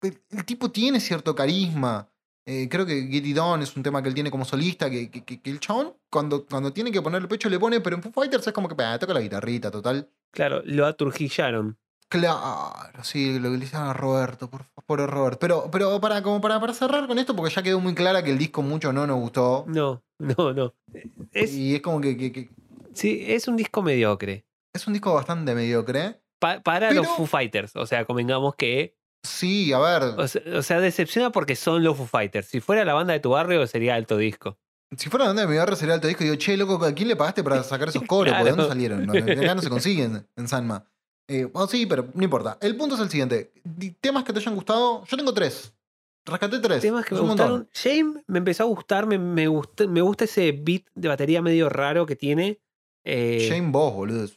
el tipo tiene cierto carisma. Eh, creo que Get It On es un tema que él tiene como solista, que, que- el chabón, cuando, cuando tiene que poner el pecho, le pone, pero en Foo Fighters es como que "Ah, toca la guitarrita, total. Claro, lo aturgillaron. Claro, sí, lo que le hicieron a Roberto, por favor, Roberto. Pero, pero para, como para, para cerrar con esto, porque ya quedó muy clara que el disco mucho no nos gustó. No, no, no. Es, Y es como que, que- que sí, es un disco mediocre. es un disco bastante mediocre. Pa- para los Foo Fighters. O sea, convengamos que. Sí, a ver, O sea, o sea, decepciona porque son los Foo Fighters. Si fuera la banda de tu barrio, sería alto disco. si fuera donde mi barrio sería alto disco, digo, che, loco, ¿a quién le pagaste para sacar esos coros? ¿De Claro. dónde salieron? No, acá no se consiguen en Sanma. Eh, bueno, sí, pero no importa. El punto es el siguiente. Temas que te hayan gustado, yo tengo tres. Rescaté tres. Temas que Es me gustaron. Shame me empezó a gustar. Me, me, gusta, me gusta ese beat de batería medio raro que tiene. Eh, Shane Boss, boludo.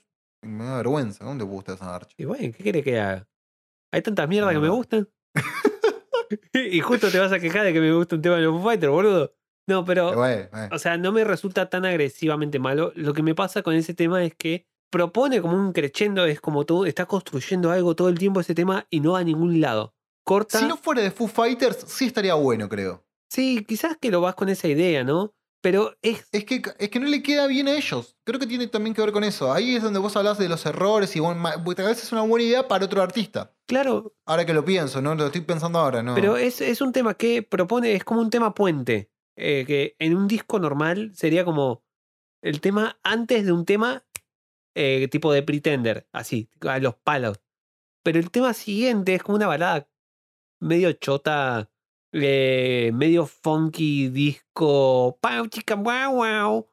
Me da vergüenza. ¿Dónde te gusta esa archa? Y bueno, ¿qué quiere que haga? Hay tantas mierdas que me No. gustan. y justo te vas a quejar de que me gusta un tema de los Foo Fighters, boludo. No, pero. Bueno, eh. O sea, no me resulta tan agresivamente malo. Lo que me pasa con ese tema es que propone como un crescendo, es como todo, está construyendo algo todo el tiempo ese tema y no va a ningún lado. Corta. Si no fuera de Foo Fighters, sí estaría bueno, creo. Sí, quizás que lo vas con esa idea, ¿no? Pero es. Es que, es que no le queda bien a ellos. Creo que tiene también que ver con eso. Ahí es donde vos hablas de los errores y vos, tal vez es una buena idea para otro artista. Claro, Ahora que lo pienso, ¿no? Lo estoy pensando ahora, ¿no? pero es, es un tema que propone, es como un tema puente. eh, que en un disco normal sería como el tema antes de un tema eh, tipo de Pretender, así, a los palos. Pero el tema siguiente es como una balada medio chota, eh, medio funky disco, pau chica wow wow,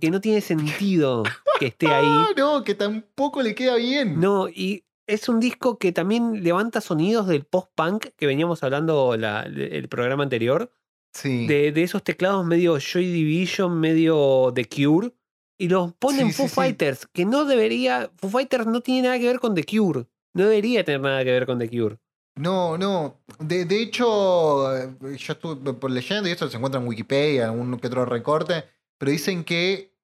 que no tiene sentido que esté ahí. Ah, no, que tampoco le queda bien. No, y es un disco que también levanta sonidos del post-punk que veníamos hablando la- el programa anterior, Sí. de, de esos teclados medio Joy Division, medio The Cure, y los pone en Sí, Foo sí. Fighters, que no debería, Foo Fighters no tiene nada que ver con The Cure, no debería tener nada que ver con The Cure. No, no. De, de hecho, yo estuve por leyendo y esto se encuentra en Wikipedia, algún que otro recorte, pero dicen que,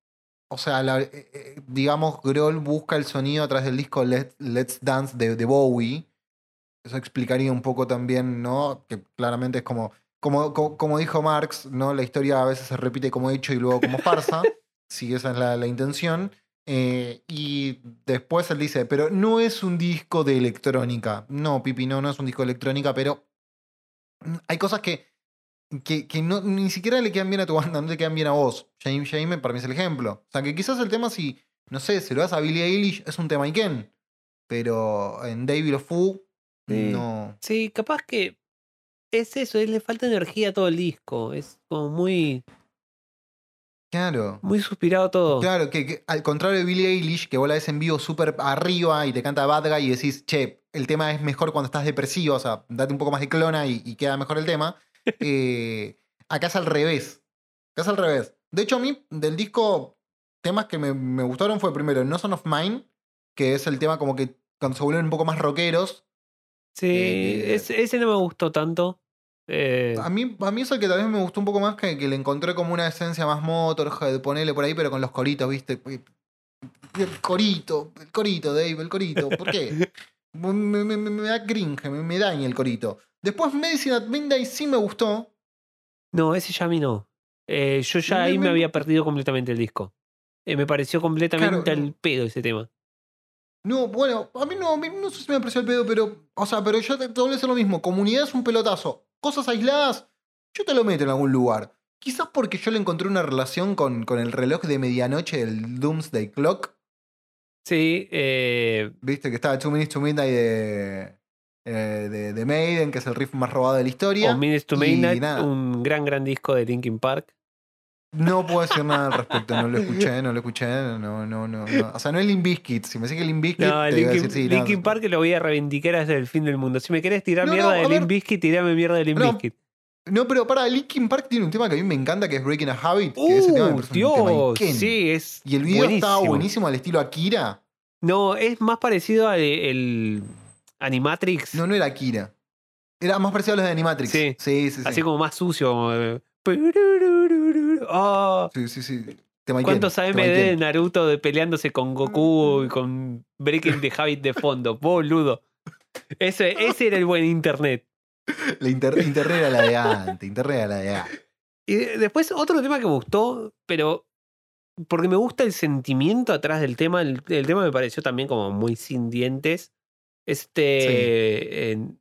o sea, la- eh, eh, digamos, Grohl busca el sonido a través del disco Let- Let's Dance de, de Bowie. Eso explicaría un poco también, ¿no? Que claramente es como, como, como, como dijo Marx, ¿no? La historia a veces se repite como hecho y luego como farsa. sí, esa es la, la intención. Eh, y después él dice, pero no es un disco de electrónica. No, Pipi, no, no es un disco de electrónica, pero hay cosas que, que, que no, ni siquiera le quedan bien a tu banda, no le quedan bien a vos. James James para mí es el ejemplo. O sea, que quizás el tema si, no sé, se lo das a Billie Eilish, es un tema Iken. Pero en David of Foo, Sí. no. Sí, capaz que es eso, es- le falta energía a todo el disco. Es como muy, Claro. muy suspirado todo. Claro, que, que al contrario de Billie Eilish, que vos la ves en vivo súper arriba y te canta Bad Guy y decís, che, el tema es mejor cuando estás depresivo, o sea, date un poco más de clona y, y queda mejor el tema. Eh, acá es al revés. Acá es al revés. De hecho, a mí, del disco, temas que me, me gustaron fue primero No Son of Mine, que es el tema como que cuando se vuelven un poco más rockeros. Sí, Eh, ese, ese no me gustó tanto. Eh, A mí, a mí es el que tal vez me gustó un poco más, que, que le encontré como una esencia más Motorhead, ponerle por ahí, pero con los coritos, ¿viste? El corito, el corito, Dave, el corito. ¿Por qué? Me, me- me- me da cringe, me, me daña el corito. Después Medicine at Midnight sí me gustó. no, ese ya a mí no. Eh, yo ya ahí me había perdido completamente el disco. Eh, me pareció completamente Claro, al pedo ese tema. No, bueno, a mí no, a mí no sé si me apreció el pedo, pero. O sea, pero yo te, te voy a decir lo mismo. Comunidad es un pelotazo. Cosas aisladas, yo te lo meto en algún lugar. Quizás porque yo le encontré una relación con, con el reloj de medianoche del Doomsday Clock. Sí, eh, Viste que estaba Two Minutes to Midnight de, eh, de, de Maiden, que es el riff más robado de la historia. o Minutes to Midnight, nada. un gran, gran disco de Linkin Park. No puedo decir nada al respecto, no lo escuché, no lo escuché, no, no, no. no. O sea, no es Limp Bizkit. Si me sigue Limp Bizkit, No, te Linkin, decir sí. no, Linkin Park lo voy a reivindicar hasta el fin del mundo. Si me querés tirar No, mierda no, de a Bizkit, tirame mierda de Limp No. No, pero para, Linkin Park tiene un tema que a mí me encanta, que es Breaking a Habit. que ese tema ¡Uh, un tema Dios! Iken. Sí, es Y el video estaba buenísimo. buenísimo al estilo Akira. No, es más parecido al el Animatrix. No, no era Akira. Era más parecido a los de Animatrix. Sí. sí, sí. sí. Así como más sucio. como, Oh, Sí, sí, sí. ¿Cuántos AMD de Naruto de peleándose con Goku y con Breaking the Habit de fondo? Boludo. Ese, ese era el buen internet. La inter- internet era la de antes. Internet era la de antes. Y de- después otro tema que me gustó, pero porque me gusta el sentimiento atrás del tema, el, el tema me pareció también como muy sin dientes. Este en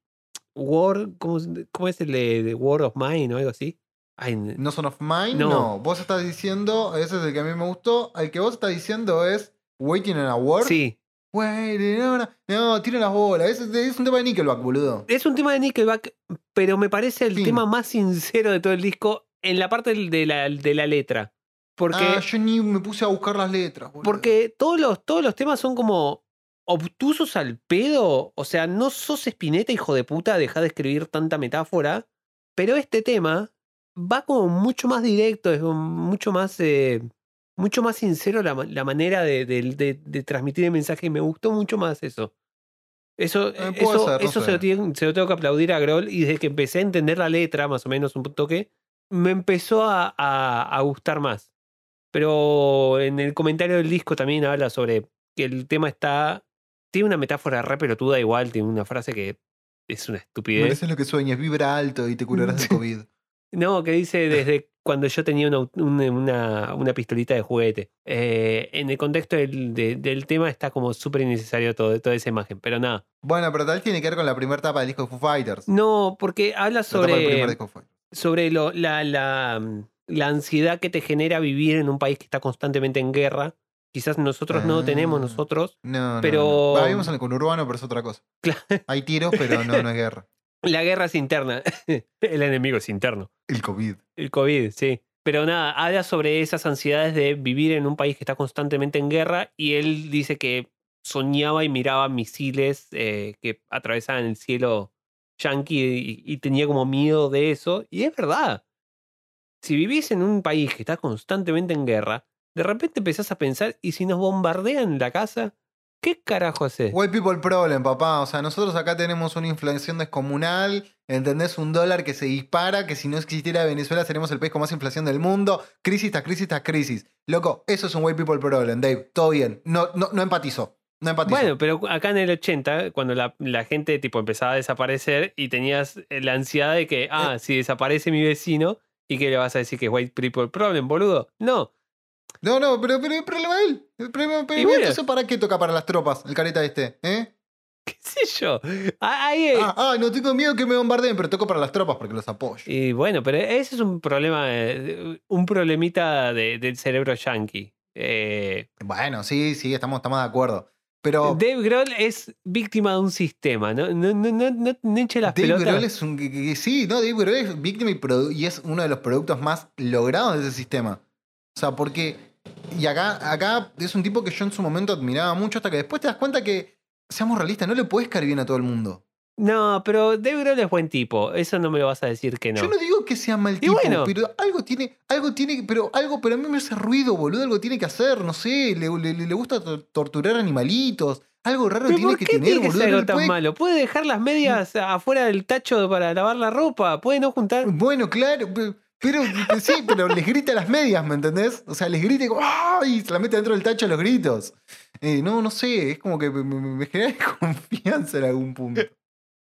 War, ¿cómo, es- cómo es el de, de War of Mine o algo así? Ay, No Son of Mine, No. no. Vos estás diciendo, ese es el que a mí me gustó. El que vos estás diciendo es Waiting on a War. sí, Waiting on a... No, tiren las bolas. Es, es un tema de Nickelback, boludo. es un tema de Nickelback, pero me parece el tema más sincero de todo el disco en la parte de la, de la letra. Porque Ah, yo ni me puse a buscar las letras, boludo. Porque todos los, todos los temas son como obtusos al pedo. O sea, no sos espineta, hijo de puta, deja de escribir tanta metáfora. Pero este tema va como mucho más directo, es mucho más. eh, mucho más sincero la, la manera de, de- de- de transmitir el mensaje y me gustó mucho más eso. Eso, Eh, puede eso, ser, no eso se, lo tiene- se lo tengo que aplaudir a Grohl y desde que empecé a entender la letra, más o menos un toque, me empezó a, a- a gustar más. Pero en el comentario del disco también habla sobre que el tema está. Tiene una metáfora re pelotuda, igual, tiene una frase que es una estupidez. Mereces lo que sueñes, vibra alto y te curarás del COVID. No, que dice desde cuando yo tenía una, una, pistolita de juguete. Eh, en el contexto del, de- del tema está como súper innecesario todo, toda esa imagen, pero nada. Bueno, pero tal tiene que ver con la primera etapa del disco de Foo Fighters. No, porque habla sobre, sobre lo- la, la, mm, la ansiedad que te genera vivir en un país que está constantemente en guerra. Quizás nosotros no tenemos Ah. nosotros. No, no, Pero- no. Va, vivimos en el conurbano, pero es otra cosa. Claro. Hay tiros, pero no, no es guerra. La guerra es interna. el enemigo es interno. El COVID. El COVID, sí. Pero nada, habla sobre esas ansiedades de vivir en un país que está constantemente en guerra y él dice que soñaba y miraba misiles eh, que atravesaban el cielo yanqui y, y tenía como miedo de eso. Y es verdad. Si vivís en un país que está constantemente en guerra, de repente empezás a pensar, ¿y si nos bombardean la casa? ¿Qué carajo haces? White people problem, papá. O sea, nosotros acá tenemos una inflación descomunal. ¿Entendés? Un dólar que se dispara. Que si no existiera Venezuela, seríamos el país con más inflación del mundo. Crisis tras crisis tras crisis. Loco, eso es un white people problem, Dave. Todo bien. No, no, no empatizo. No empatizo. Bueno, pero acá en el 80, cuando la, la gente tipo empezaba a desaparecer y tenías la ansiedad de que, ah, si desaparece mi vecino, ¿y qué le vas a decir que es white people problem, boludo? No. No, no, pero, pero el problema es él. El problema, pero Y bueno. entonces, ¿para qué toca para las tropas el careta este? ¿Eh? ¿Qué sé yo? Ah, Ahí, eh, Ah, ah, no tengo miedo que me bombardeen, pero toco para las tropas porque los apoyo. Y bueno, pero ese es un problema, eh, un problemita de- del cerebro yankee. Eh, Bueno, sí, sí, estamos, estamos de acuerdo. Pero Dave Grohl es víctima de un sistema, no, no, no, no, no, eche las Dave pelotas. Grohl es un. sí, no, Dave Grohl es víctima y es uno de los productos más logrados de ese sistema. O sea, porque. Y acá, acá es un tipo que yo en su momento admiraba mucho hasta que después te das cuenta que, seamos realistas, no le puedes caer bien a todo el mundo. No, pero Dave Grohl es buen tipo, eso no me lo vas a decir que no. Yo no digo que sea mal tipo, bueno. pero algo tiene, algo tiene, pero algo, pero a mí me hace ruido, boludo, algo tiene que hacer, no sé, le, le- le gusta to- torturar animalitos, algo raro ¿Pero tiene por que tener, que boludo. ser no algo le tan puede- malo? Puede dejar las medias afuera del tacho para lavar la ropa, puede no juntar. Bueno, claro, pe- pero, sí, pero les grita a las medias, ¿me entendés? O sea, les grita y como, ¡ay! se la mete dentro del tacho a los gritos. Eh, no, no sé, es como que me, me- me genera desconfianza en algún punto.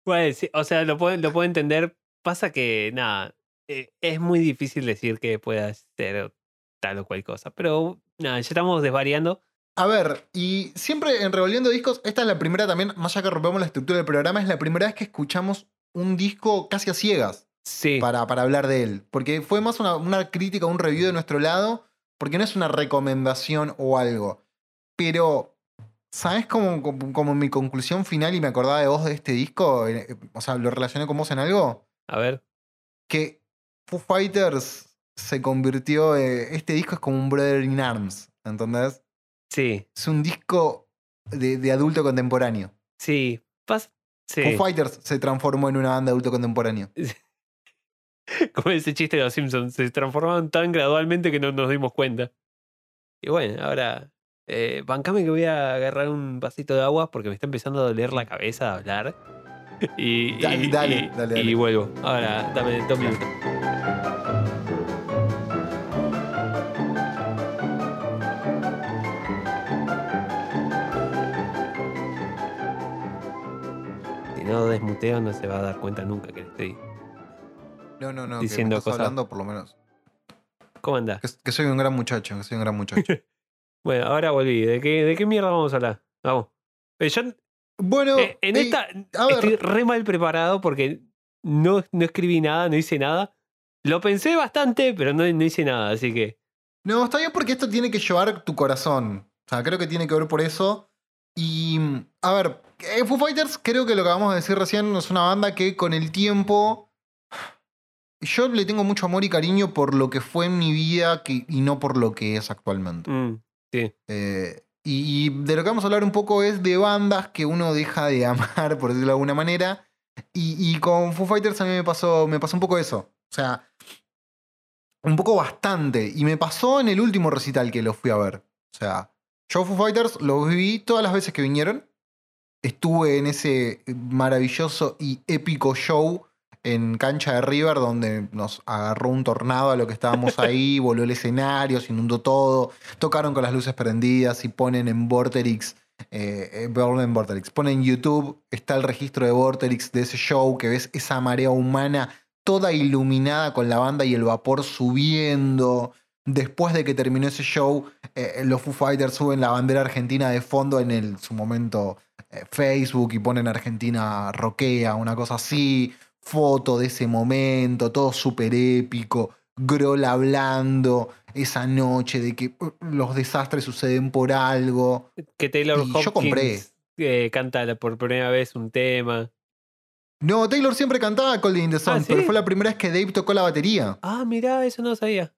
Bueno, sí, o sea, lo puedo, lo puedo entender. Pasa que, nada, eh, es muy difícil decir que pueda ser tal o cual cosa. Pero, nada, ya estamos desvariando. A ver, y siempre en Revolviendo Discos, esta es la primera también, más allá que rompemos la estructura del programa, es la primera vez que escuchamos un disco casi a ciegas. Sí. para, para hablar de él. Porque fue más una, una crítica, un review de nuestro lado, porque no es una recomendación o algo. Pero, ¿sabes cómo, cómo- cómo mi conclusión final y me acordaba de vos de este disco? Eh, O sea, lo relacioné con vos en algo. A ver. Que Foo Fighters se convirtió, eh, este disco es como un Brother in Arms, ¿entendés? Sí, Es un disco de, de adulto contemporáneo. sí. Pas sí. Foo Fighters se transformó en una banda de adulto contemporáneo. Como ese chiste de los Simpsons. Se transformaron tan gradualmente que no nos dimos cuenta. Y bueno, ahora. Eh, bancame que voy a agarrar un vasito de agua porque me está empezando a doler la cabeza de hablar. Y, y- Dale, dale, y- dale, dale. y vuelvo. Ahora, dame dos minutos. Si no desmuteo, no se va a dar cuenta nunca que le estoy. No, no, no. Diciendo que me estás cosas. hablando por lo menos. ¿Cómo andás? Que, que soy un gran muchacho, que soy un gran muchacho. Bueno, ahora volví. ¿De qué, de qué mierda vamos a hablar? Vamos. Eh, yo, Bueno, eh, en eh, esta estoy re mal preparado porque no, no escribí nada, no hice nada. Lo pensé bastante, pero no, no hice nada, así que. no, está bien porque esto tiene que llevar tu corazón. O sea, creo que tiene que ver por eso. Y, a ver, Foo Fighters, creo que lo que acabamos de decir recién es una banda que con el tiempo. Yo le tengo mucho amor y cariño por lo que fue en mi vida que, y no por lo que es actualmente. mm, sí. Eh, y, y de lo que vamos a hablar un poco es de bandas que uno deja de amar, por decirlo de alguna manera. Y, y con Foo Fighters a mí me pasó, me pasó un poco eso. O sea, un poco bastante. Y me pasó en el último recital que lo fui a ver. O sea, yo Foo Fighters lo viví todas las veces que vinieron. Estuve en ese maravilloso y épico show en cancha de River donde nos agarró un tornado a lo que estábamos ahí, voló el escenario, se inundó todo, tocaron con las luces prendidas y ponen en Vorterix, eh, eh, en Vorterix, ponen en YouTube, está el registro de Vorterix de ese show que ves esa marea humana toda iluminada con la banda y el vapor subiendo. Después de que terminó ese show, eh, los Foo Fighters suben la bandera argentina de fondo en el, su momento eh, Facebook y ponen Argentina roquea, una cosa así. Foto de ese momento, todo súper épico. Grohl hablando esa noche de que uh, los desastres suceden por algo. Que Taylor Y yo Hopkins compré. eh, canta por primera vez un tema. No, Taylor siempre cantaba Cold in the Sun, Ah, ¿sí? pero fue la primera vez que Dave tocó la batería. Ah, mirá, eso no sabía.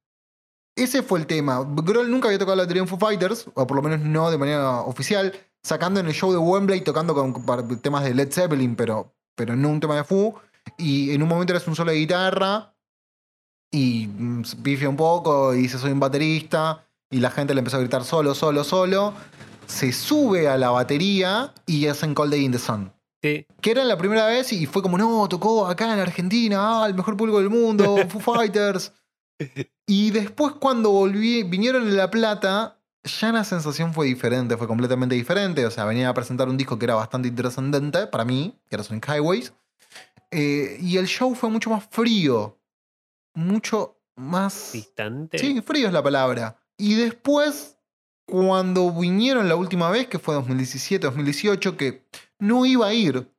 Ese fue el tema. Grohl nunca había tocado la batería en Foo Fighters, o por lo menos no de manera oficial, sacando en el show de Wembley, tocando con temas de Led Zeppelin, pero, pero no un tema de Foo. Y en un momento eres un solo de guitarra, y mm, pifia un poco, y dice soy un baterista, y la gente le empezó a gritar solo, solo, solo. Se sube a la batería y hacen Cold Day in the Sun. Sí. Que era la primera vez y fue como, no, tocó acá en Argentina, ah, el mejor público del mundo, Foo Fighters. Y después cuando volví, vinieron en La Plata, ya la sensación fue diferente, fue completamente diferente. O sea, venían a presentar un disco que era bastante intrascendente para mí, que era Sonic Highways. Eh, y el show fue mucho más frío. Mucho más... Distante. Sí, frío es la palabra. Y después, cuando vinieron la última vez, que fue 2017-2018, que no iba a ir,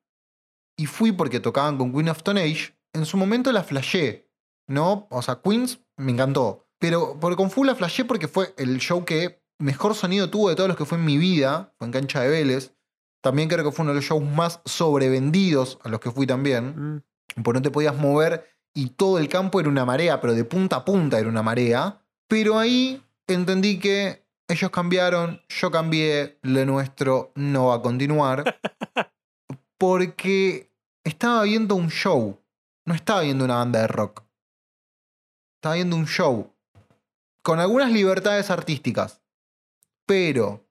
y fui porque tocaban con Queen of Stone Age, en su momento la flashé, ¿no? O sea, Queens me encantó. Pero por con Full la flashé porque fue el show que mejor sonido tuvo de todos los que fue en mi vida, fue en Cancha de Vélez. También creo que fue uno de los shows más sobrevendidos a los que fui también. Mm, Porque no te podías mover y todo el campo era una marea, pero de punta a punta era una marea. Pero ahí entendí que ellos cambiaron, yo cambié, lo nuestro no va a continuar. Porque estaba viendo un show, no estaba viendo una banda de rock. Estaba viendo un show con algunas libertades artísticas, pero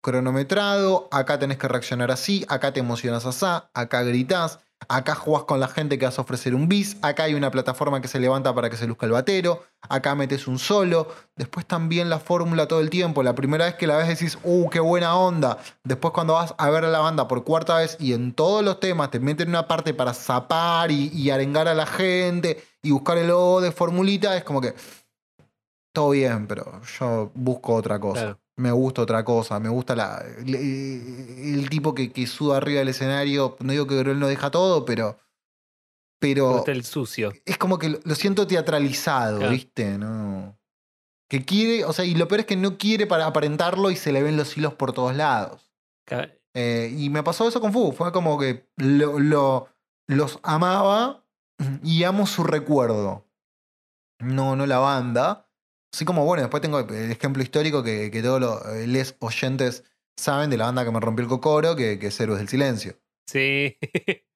cronometrado, acá tenés que reaccionar así, acá te emocionas así, acá gritás, acá jugás con la gente que vas a ofrecer un bis, acá hay una plataforma que se levanta para que se luzca el batero, acá metes un solo, después también la fórmula todo el tiempo, la primera vez que la ves decís, uh, qué buena onda, después cuando vas a ver a la banda por cuarta vez y en todos los temas te meten una parte para zapar y, arengar a la gente y buscar el O de formulita, es como que todo bien, pero yo busco otra cosa. Me gusta otra cosa, me gusta la, el, el tipo que, que suda arriba del escenario. No digo que él no deja todo, pero. me Pero gusta el sucio. es como que lo, lo siento teatralizado, Claro. ¿viste? No. Que quiere, o sea, y lo peor es que no quiere para aparentarlo y se le ven los hilos por todos lados. Eh, y me pasó eso con Fu. Fue como que lo, lo- los amaba y amo su recuerdo. No, no la banda. Así como, bueno, después tengo el ejemplo histórico que, que todos los eh, les oyentes saben de la banda que me rompió el cocoro, que, que es Héroes del Silencio. Sí.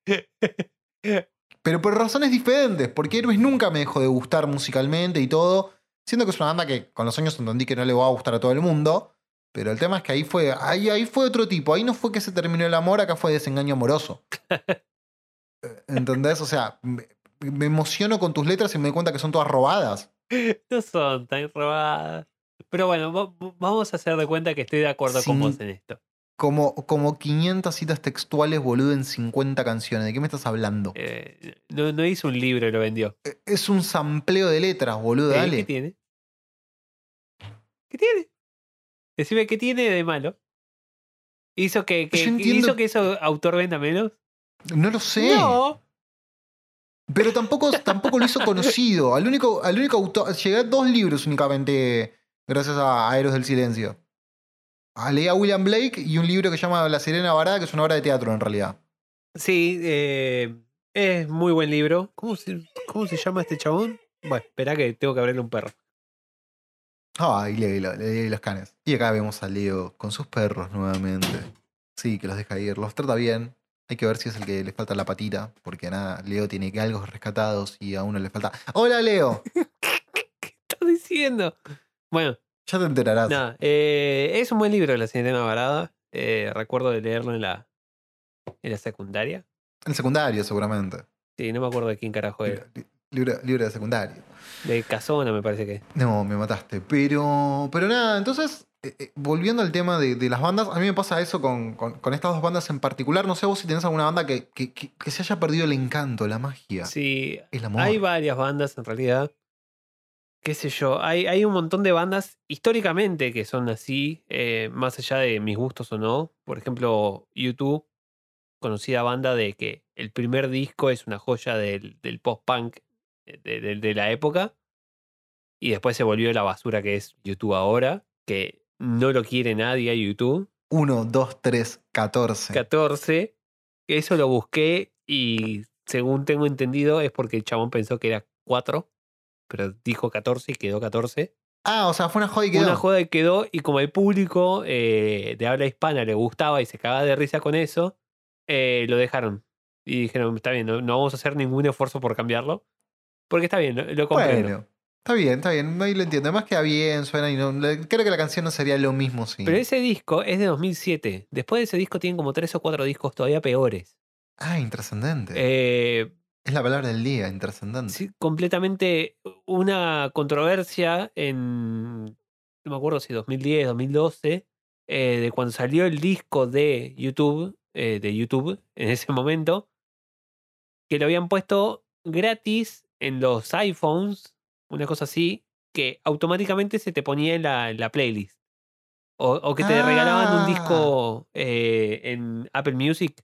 Pero por razones diferentes, porque Héroes nunca me dejó de gustar musicalmente y todo. Siento que es una banda que con los años entendí que no le va a gustar a todo el mundo. Pero el tema es que ahí fue, ahí, ahí fue otro tipo. Ahí no fue que se terminó el amor, acá fue desengaño amoroso. ¿Entendés? O sea, me, me emociono con tus letras y me doy cuenta que son todas robadas. no son tan robadas. Pero bueno, va- va- vamos a hacer de cuenta que estoy de acuerdo con vos en esto. Como, como 500 citas textuales, boludo, en 50 canciones. ¿De qué me estás hablando? Eh, no, no hizo un libro y lo vendió. Eh, Es un sampleo de letras, boludo, Eh, ¿Qué dale. tiene? ¿Qué tiene? Decime qué tiene de malo. ¿Hizo que, entiendo- ¿Hizo que eso autor venda menos? No lo sé. No. Pero tampoco, tampoco lo hizo conocido. Al único, al único autor. Llegué a dos libros únicamente gracias a, a Héroes del Silencio. A leí a William Blake y un libro que se llama La Sirena Varada, que es una obra de teatro en realidad. Sí, eh, es muy buen libro. ¿Cómo se, ¿Cómo se llama este chabón? Bueno, espera que tengo que abrirle un perro. Ay, leí, lo- leí los canes. Y acá vemos a Leo con sus perros nuevamente. Sí, que los deja ir. Los trata bien. Hay que ver si es el que le falta la patita. Porque nada, Leo tiene que algo rescatados y a uno le falta. ¡Hola, Leo! ¿Qué estás diciendo? Bueno, Ya te enterarás. eh, es un buen libro, La Cinetema Varada. Eh, recuerdo de leerlo en la, en la secundaria. El secundario, seguramente. Sí, no me acuerdo de quién carajo era. Libro- libro de secundario. De Casona, me parece que. No, me mataste. Pero, pero nada, entonces, eh, eh, volviendo al tema de, de las bandas, a mí me pasa eso con, con- con estas dos bandas en particular. No sé vos si tenés alguna banda que, que- que- que se haya perdido el encanto, la magia, Sí, el amor. hay varias bandas en realidad. Qué sé yo, hay, hay un montón de bandas históricamente que son así, eh, más allá de mis gustos o no. Por ejemplo, YouTube, conocida banda de que el primer disco es una joya del, del post-punk de, de- de la época. Y después se volvió la basura que es YouTube ahora, que no lo quiere nadie a YouTube. 1, 2, 3, 14. 14. Eso lo busqué y según tengo entendido es porque el chabón pensó que era 4, pero dijo 14 y quedó 14. Ah, o sea, fue una joda y quedó. Una joda y quedó y como el público eh, de habla hispana le gustaba y se cagaba de risa con eso, eh, lo dejaron. Y dijeron, está bien, no, no vamos a hacer ningún esfuerzo por cambiarlo. Porque está bien, lo, lo comprendo. Bueno, está bien, está bien. Ahí lo entiendo. Además queda bien, suena y no. Creo que la canción no sería lo mismo, sí. Pero ese disco es de 2007. Después de ese disco tienen como tres o cuatro discos todavía peores. Ah, intrascendente. Eh, es la palabra del día, intrascendente. sí, completamente una controversia en, no me acuerdo si 2010, 2012, eh, de cuando salió el disco de YouTube, eh, de YouTube en ese momento, que lo habían puesto gratis en los iPhones, una cosa así, que automáticamente se te ponía en la, en la playlist. O, o que te regalaban un Ah. disco eh, en Apple Music.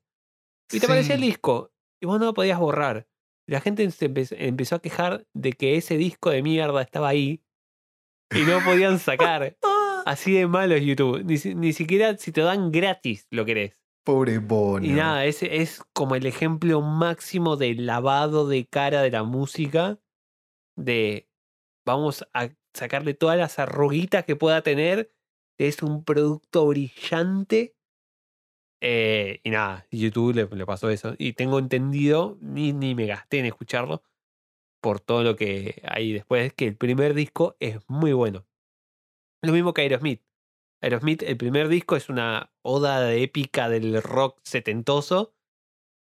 Y te aparecía el disco. Y vos no lo podías borrar. La gente se empe- empezó a quejar de que ese disco de mierda estaba ahí. Y no podían sacar. Así de malo es YouTube. Ni, ni siquiera si te dan gratis lo querés. Pobre Bono. Y nada, ese es como el ejemplo máximo de lavado de cara de la música. De vamos a sacarle todas las arruguitas que pueda tener. Es un producto brillante. Eh, y nada, YouTube le, pasó eso. Y tengo entendido, ni, ni me gasté en escucharlo. Por todo lo que hay después, que el primer disco es muy bueno. Lo mismo que Aerosmith. Aerosmith, el primer disco es una oda de épica del rock setentoso.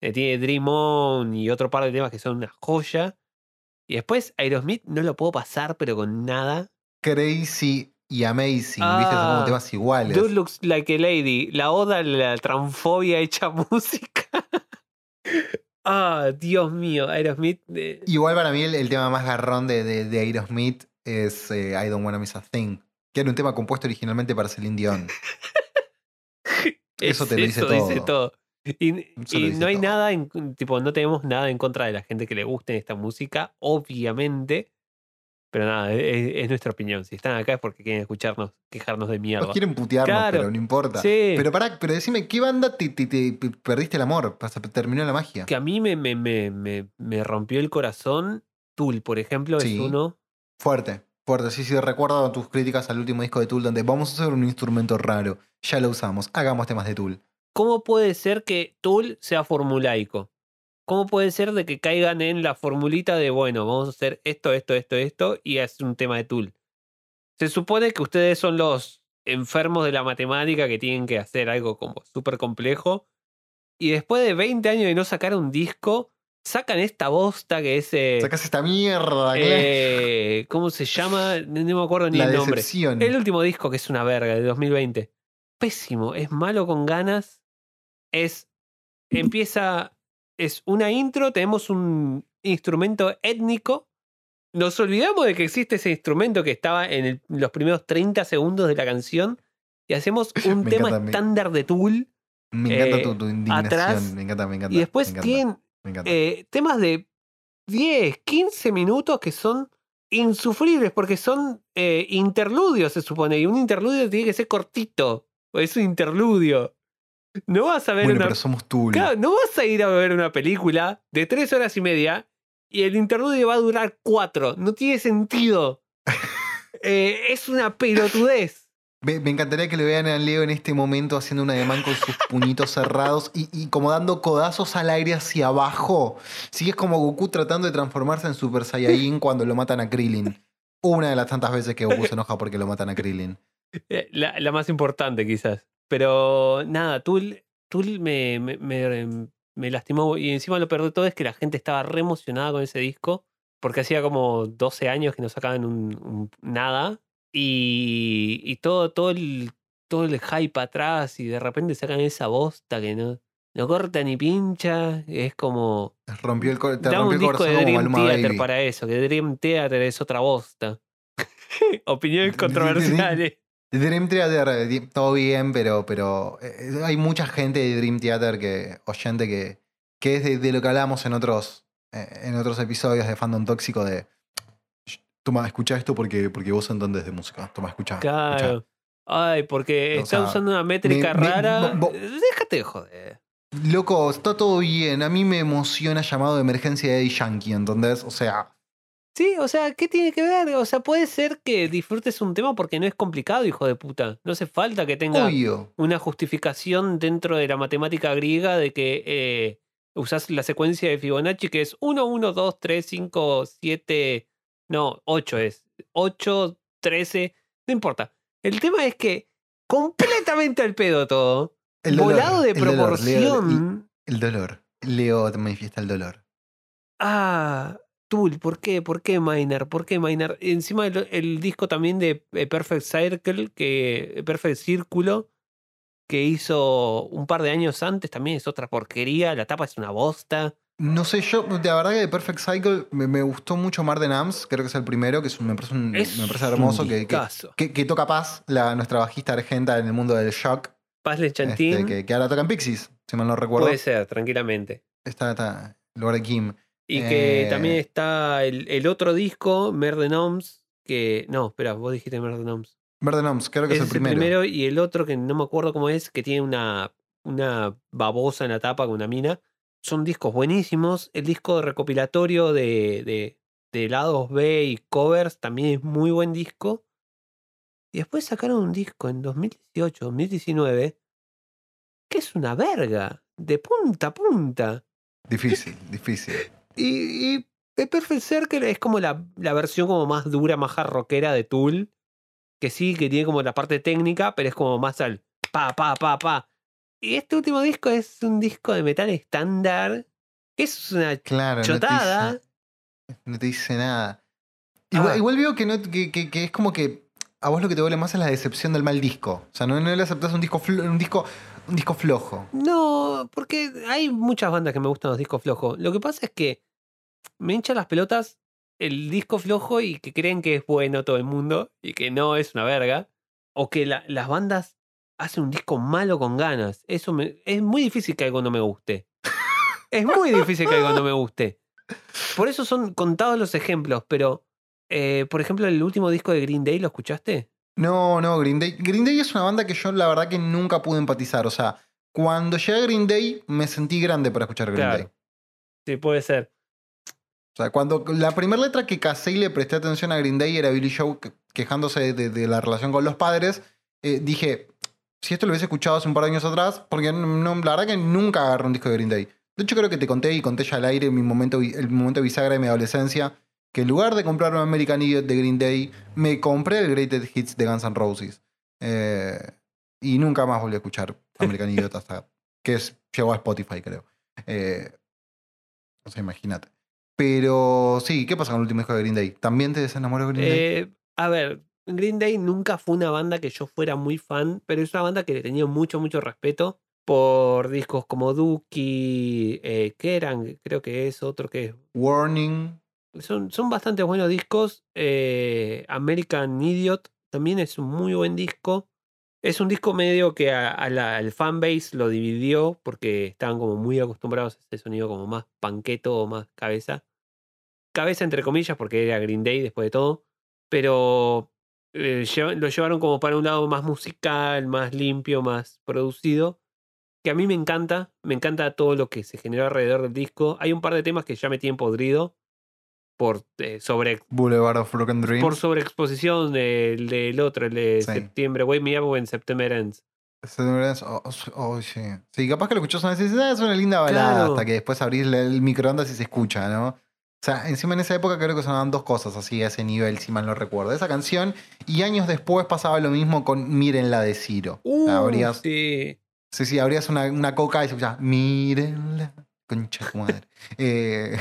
Eh, tiene Dream On y otro par de temas que son una joya. Y después Aerosmith no lo puedo pasar, pero con nada. Crazy y Amazing, ¿viste? Son Ah, como temas iguales. Dude Looks Like a Lady. La oda a la transfobia hecha música. ah, Dios mío, Aerosmith. eh, Igual para mí el, el tema más garrón de, de, de Aerosmith es eh, I Don't Wanna Miss a Thing, que era un tema compuesto originalmente para Celine Dion. Eso es- te lo dice dice todo. todo. Y, y no hay todo. nada, en, tipo, no tenemos nada en contra de la gente que le guste esta música, obviamente. Pero nada, es, es nuestra opinión. Si están acá es porque quieren escucharnos, quejarnos de mierda. Nos quieren putearnos, Claro. pero no importa. Sí. Pero pará, pero decime, ¿qué banda te, te- te perdiste el amor? Terminó la magia. que a mí me, me, me, me, me rompió el corazón. Tool, por ejemplo, Sí. es uno. Fuerte, fuerte. Sí, sí, recuerdo tus críticas al último disco de Tool, donde vamos a hacer un instrumento raro. Ya lo usamos, hagamos temas de Tool. ¿Cómo puede ser que Tool sea formulaico? ¿Cómo puede ser de que caigan en la formulita de, bueno, vamos a hacer esto, esto, esto, esto y es un tema de Tool? Se supone que ustedes son los enfermos de la matemática que tienen que hacer algo como súper complejo y después de 20 años de no sacar un disco, sacan esta bosta que es... eh, Sacás esta mierda, eh, ¿Cómo se llama? No me acuerdo ni La el nombre. El último disco, que es una verga, de 2020. Pésimo, es malo con ganas. Es. Empieza. Es una intro, tenemos un instrumento étnico. Nos olvidamos de que existe ese instrumento que estaba en el- los primeros 30 segundos de la canción. Y hacemos un Me tema estándar de Tool. Me encanta eh, tu, tu indignación. atrás, me encanta, me encanta. Y después encanta, tienen eh, temas de 10, 15 minutos que son insufribles porque son eh, interludios, se supone. Y un interludio tiene que ser cortito. Es un interludio. No vas a ver bueno, una. pero somos Tool. Claro, no vas a ir a ver una película de tres horas y media y el interludio va a durar cuatro. No tiene sentido. Eh, es una pelotudez. Me, me encantaría que le vean a Leo en este momento haciendo un ademán con sus puñitos cerrados y, y como dando codazos al aire hacia abajo. Sí, es como Goku tratando de transformarse en Super Saiyajin cuando lo matan a Krillin. Una de las tantas veces que Goku se enoja porque lo matan a Krillin. Eh, La, la más importante, quizás. Pero nada, Tool, Tool me, me, me- me lastimó. Y encima lo peor de todo es que la gente estaba re emocionada con ese disco. Porque hacía como 12 años que no sacaban un, un- nada. Y, y todo, todo, el, todo el hype atrás. Y de repente sacan esa bosta que no, no corta ni pincha. Es como. Te rompió el, te rompió un el disco de Dream Theater Baby. para eso. Que Dream Theater es otra bosta. Opiniones controversiales. Dream Theater, eh, todo bien, pero, pero eh, hay mucha gente de Dream Theater que, oyente que, que es de, de lo que hablamos en otros, eh, en otros episodios de Fandom Tóxico de "Sh, toma, escucha esto porque, porque vos entendés de música. Toma, escucha. Claro. Ay, porque O está sea, usando una métrica me- rara. bo- Déjate de joder. Loco, está todo bien. A mí me emociona llamado de emergencia de Yankee, ¿entendés? O sea, Sí, o sea, ¿qué tiene que ver? O sea, puede ser que disfrutes un tema porque no es complicado, hijo de puta. No hace falta que tenga obvio. una justificación dentro de la matemática griega de que eh, usas la secuencia de Fibonacci que es 1, 1, 2, 3, 5, 7. No, 8 es. 8, 13. No importa. El tema es que completamente al pedo todo. El dolor, volado de el dolor, Leo, proporción. El dolor. Leo manifiesta el dolor. Ah, Tool, ¿por qué? ¿Por qué Miner? ¿Por qué Miner? Encima el, el disco también de eh, Perfect Circle, que Perfect Círculo, que hizo un par de años antes, también es otra porquería. La tapa es una bosta. No sé, yo, la verdad que de Perfect Cycle me, me gustó mucho Mar de Nams, creo que es el primero, que es un- me parece, un- Es me parece hermoso, un que, que, discazo. que- que toca Paz, la, nuestra bajista argenta en el mundo del shock, Paz Le Chantín. este, que, ahora toca en Pixies, si mal no recuerdo. puede ser, tranquilamente. Está, está, en lugar de Kim. Y que Eh. también está el, el otro disco, Merde Noms, que. No, espera, vos dijiste Merde Noms. Mar de Nams, creo que es el primero. y el otro que no me acuerdo cómo es, que tiene una, una babosa en la tapa con una mina. Son discos buenísimos. El disco recopilatorio de, de, de lados B y covers también es muy buen disco. Y después sacaron un disco en 2018, 2019, que es una verga, de punta a punta. Difícil, difícil. Y, y Perfect Circle es como la, la versión como más dura, más rockera de Tool. Que sí, que tiene como la parte técnica, pero es como más al pa, pa, pa, pa. Y este último disco es un disco de metal estándar. Que es una Claro, no te, chotada. dice, no te dice nada. Igual, Ah. igual veo que, no, que, que- que es como que a vos lo que te duele más es la decepción del mal disco. O sea, no, no le aceptás un disco, un disco, un disco flojo. No, porque hay muchas bandas que me gustan los discos flojos. Lo que pasa es que me hinchan las pelotas el disco flojo y que creen que es bueno todo el mundo y que no es una verga. O que la- las bandas hacen un disco malo con ganas. Eso me- es muy difícil que algo no me guste. es muy difícil que algo no me guste. Por eso son contados los ejemplos, pero eh, por ejemplo, el último disco de Green Day, ¿lo escuchaste? No, no, Green Day. Green Day es una banda que yo la verdad que nunca pude empatizar. O sea, cuando llegué a Green Day me sentí grande para escuchar Green Claro. Day. Sí, puede ser. O sea, cuando la primera letra que casé y le presté atención a Green Day era Billy Joe que- quejándose de, la relación con los padres, eh, dije, si esto lo hubiese escuchado hace un par de años atrás, porque la verdad que nunca agarré un disco de Green Day. De hecho, creo que te conté y conté ya al aire mi momento, el momento bisagra de mi adolescencia, que en lugar de comprarme American Idiot de Green Day, me compré el Greatest Hits de Guns N' Roses. Eh, y nunca más volví a escuchar American Idiot hasta que es, llegó a Spotify, creo. Eh, o sea, imagínate. Pero sí, ¿qué pasa con el último disco de Green Day? ¿También te desenamoró de Green Day? Eh, a ver, Green Day nunca fue una banda que yo fuera muy fan, pero es una banda que le tenía mucho, mucho respeto por discos como Dookie, eh, creo que es otro que es- Warning. son, son bastante buenos discos. eh, American Idiot también es un muy buen disco. Es un disco medio que a- la- al fanbase lo dividió porque estaban como muy acostumbrados a ese sonido como más panqueto o más cabeza. Cabeza entre comillas porque era Green Day después de todo. Pero eh, lo llevaron como para un lado más musical, más limpio, más producido. Que a mí me encanta. Me encanta todo lo que se generó alrededor del disco. Hay un par de temas que ya me tienen podrido por eh, sobre Boulevard of Broken Dreams. por sobreexposición del, del otro, el de Sí. septiembre. Wake Me Up When September Ends. Oh, oh, oh, sí. Sí, capaz que lo escuchás una vez y dices, "Ah, es una linda balada, Claro. hasta que después abrís el microondas y se escucha, ¿no? O sea, encima en esa época creo que sonaban dos cosas así a ese nivel, si mal no recuerdo. Esa canción, y años después pasaba lo mismo con Mírenla de Ciro. Uh, abrías, sí. sí, sí, abrías una, una coca y se escuchaba, Mírenla, concha de madre. Eh,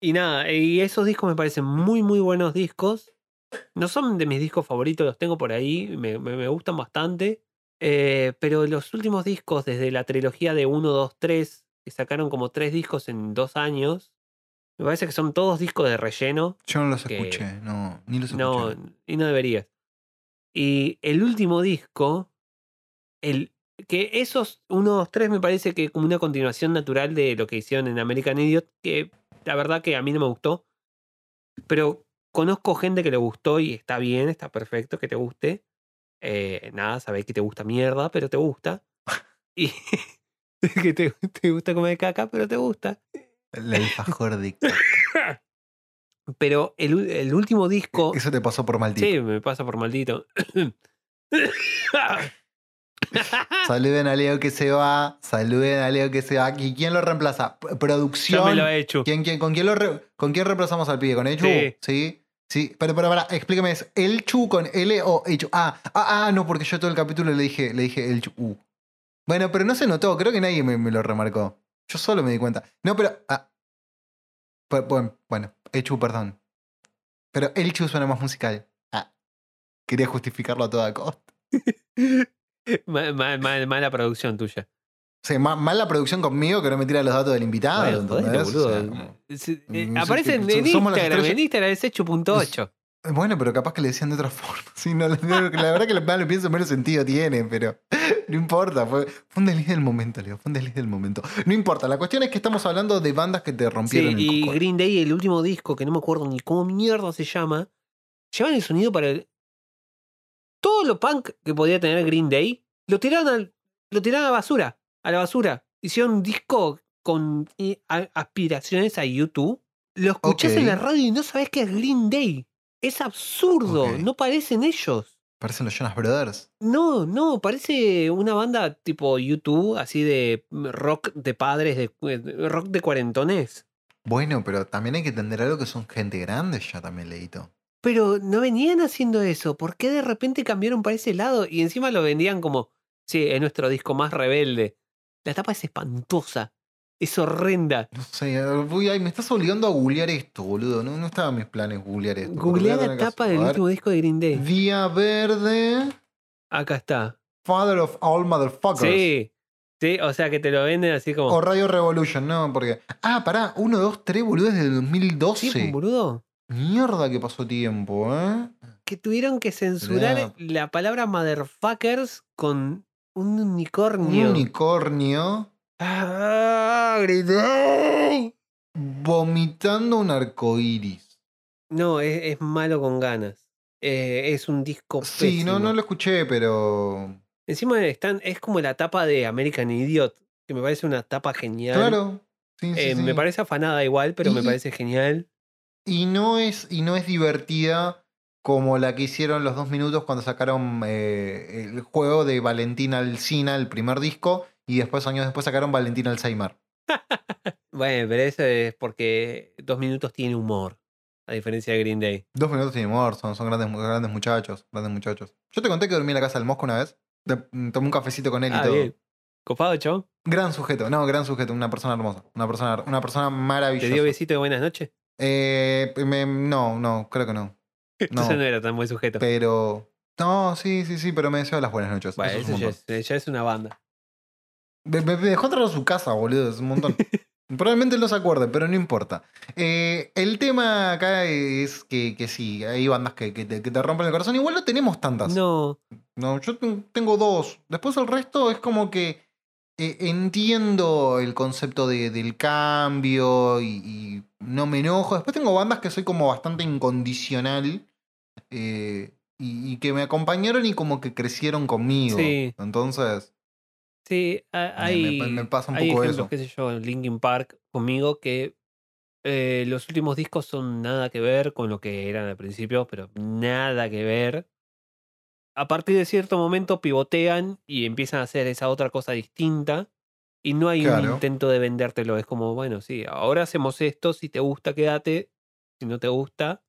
Y nada, y esos discos me parecen muy, muy buenos discos. No son de mis discos favoritos, los tengo por ahí, me, me- me gustan bastante. Eh, pero los últimos discos, desde la trilogía de 1, 2, 3, que sacaron como tres discos en dos años, me parece que son todos discos de relleno. yo no los Que- escuché, no, ni los No, escuché. y no deberías. Y el último disco, el que esos 1, 2, 3 me parece que como una continuación natural de lo que hicieron en American Idiot, que la verdad que a mí no me gustó. Pero conozco gente que le gustó y está bien, está perfecto que te guste. Eh, nada, sabés que te gusta mierda, pero te gusta. Y que te, te gusta comer caca, pero te gusta. El alfajor de caca. Pero el, el último disco. Eso te pasó por maldito. Sí, me pasa por maldito. Saluden a Leo que se va. Saluden a Leo que se va. ¿Y quién lo reemplaza? P- ya Producción. me lo he hecho. ¿Quién, quién, con, quién lo re- ¿Con quién reemplazamos al pibe? ¿Con Echu? Sí. Sí. Sí. Pero, pero, para, explícame, ¿es el Chu con L o Echu? Ah, ah, ah, no, porque yo todo el capítulo le dije, le dije el Chu. Uh. Bueno, pero no se notó, creo que nadie me, me lo remarcó. Yo solo me di cuenta. No, pero. Ah. Pu- Bueno, bueno, Echu, perdón. Pero el Chu suena más musical. Ah. Quería justificarlo a toda costa. Ma- ma- ma- mala producción tuya. sea, ma- mal la producción conmigo que no me tira los datos del invitado. Bueno, boludo. Sí, eh, sí, aparecen que en Instagram. En. Instagram es hecho.8. Bueno, pero capaz que le decían de otra forma. Sí, no, la verdad que lo, más lo pienso menos sentido tiene, pero no importa. Fue, fue un desliz del momento, Leo. Fue un desliz del momento. No importa. La cuestión es que estamos hablando de bandas que te Sí, rompieron el y. Green Day, el último disco, que no me acuerdo ni cómo mierda se llama, llevan el sonido para el... Todo lo punk que podía tener Green Day, lo tiraron, al, lo tiraron a la basura. A la basura. Hicieron un disco con eh, aspiraciones a YouTube. Lo escuchás en la radio y no sabés que es Green Day. Es absurdo. No parecen ellos. Parecen los Jonas Brothers. No, no, parece una banda tipo YouTube, así de mm, rock de padres, de, de- rock de cuarentones. Bueno, pero también hay que entender algo que son gente grande ya también, Leito. Pero no venían haciendo eso. ¿Por qué de repente cambiaron para ese lado? Y encima lo vendían como, sí, es nuestro disco más rebelde. La tapa es espantosa. Es horrenda. No sé, voy, ay, me estás obligando a googlear esto, boludo. No, no estaba en mis planes googlear esto. a la tapa del último disco de Green Day. Día Verde, Acá está. Father of All Motherfuckers. Sí. Sí, o sea que te lo venden así como. O Radio Revolution, no, porque. Ah, pará, 1, 2, 3, boludo, desde el 2012. Sí, boludo. Mierda que pasó tiempo, ¿eh? Que tuvieron que censurar Mirá. la palabra motherfuckers con un Un unicornio. unicornio ¡Ah! Day! vomitando un arco iris. No, es, es malo con ganas. Eh, es un disco Sí, no, pésimo. no lo escuché, pero. Encima están, es como la tapa de American Idiot, que me parece una tapa genial. Claro. Sí, sí, Eh, sí. Me parece afanada igual, pero me parece genial. Y no es, y no es divertida como la que hicieron los dos minutos cuando sacaron eh, el juego de Valentina Alcina, el primer disco, y después, años después, sacaron Valentina Alzheimer. Bueno, pero eso es porque dos minutos tiene humor, a diferencia de Green Day. Dos minutos sin humor, son, son grandes, grandes muchachos, grandes muchachos. Yo te conté que dormí en la casa del Mosco una vez. De- tomé un cafecito con él y Ah, todo. bien. ¿Copado, chabón? Gran sujeto, no, gran sujeto, una persona hermosa, una persona, una persona ¿Te maravillosa. dio besito de buenas noches? Eh, me- no, no, creo que no. Entonces No, no era tan buen sujeto. pero. No, sí, sí, sí, pero me deseó las buenas noches. Bueno, eso es eso ya montón. es, ya es una banda. Me, me- me dejó entrar a su casa, boludo, es un montón. Probablemente él no se acuerde, pero no importa. Eh, el tema acá es que, que sí, hay bandas que, que te, que te rompen el corazón. Igual no tenemos tantas. No, No, yo ten- tengo dos. Después el resto es como que eh, entiendo el concepto de- del cambio y, y no me enojo. Después tengo bandas que soy como bastante incondicional eh, y, y que me acompañaron y como que crecieron conmigo. Sí. Entonces, sí, me- hay, me, me pasa un hay poco ejemplos, eso. qué sé yo, Linkin Park conmigo que eh, los últimos discos son nada que ver con lo que eran al principio, pero nada que ver. A partir de cierto momento pivotean y empiezan a hacer esa otra cosa distinta. Y no hay un intento de vendértelo. Es como, bueno, sí, ahora hacemos esto. Si te gusta, quédate. Si no te gusta,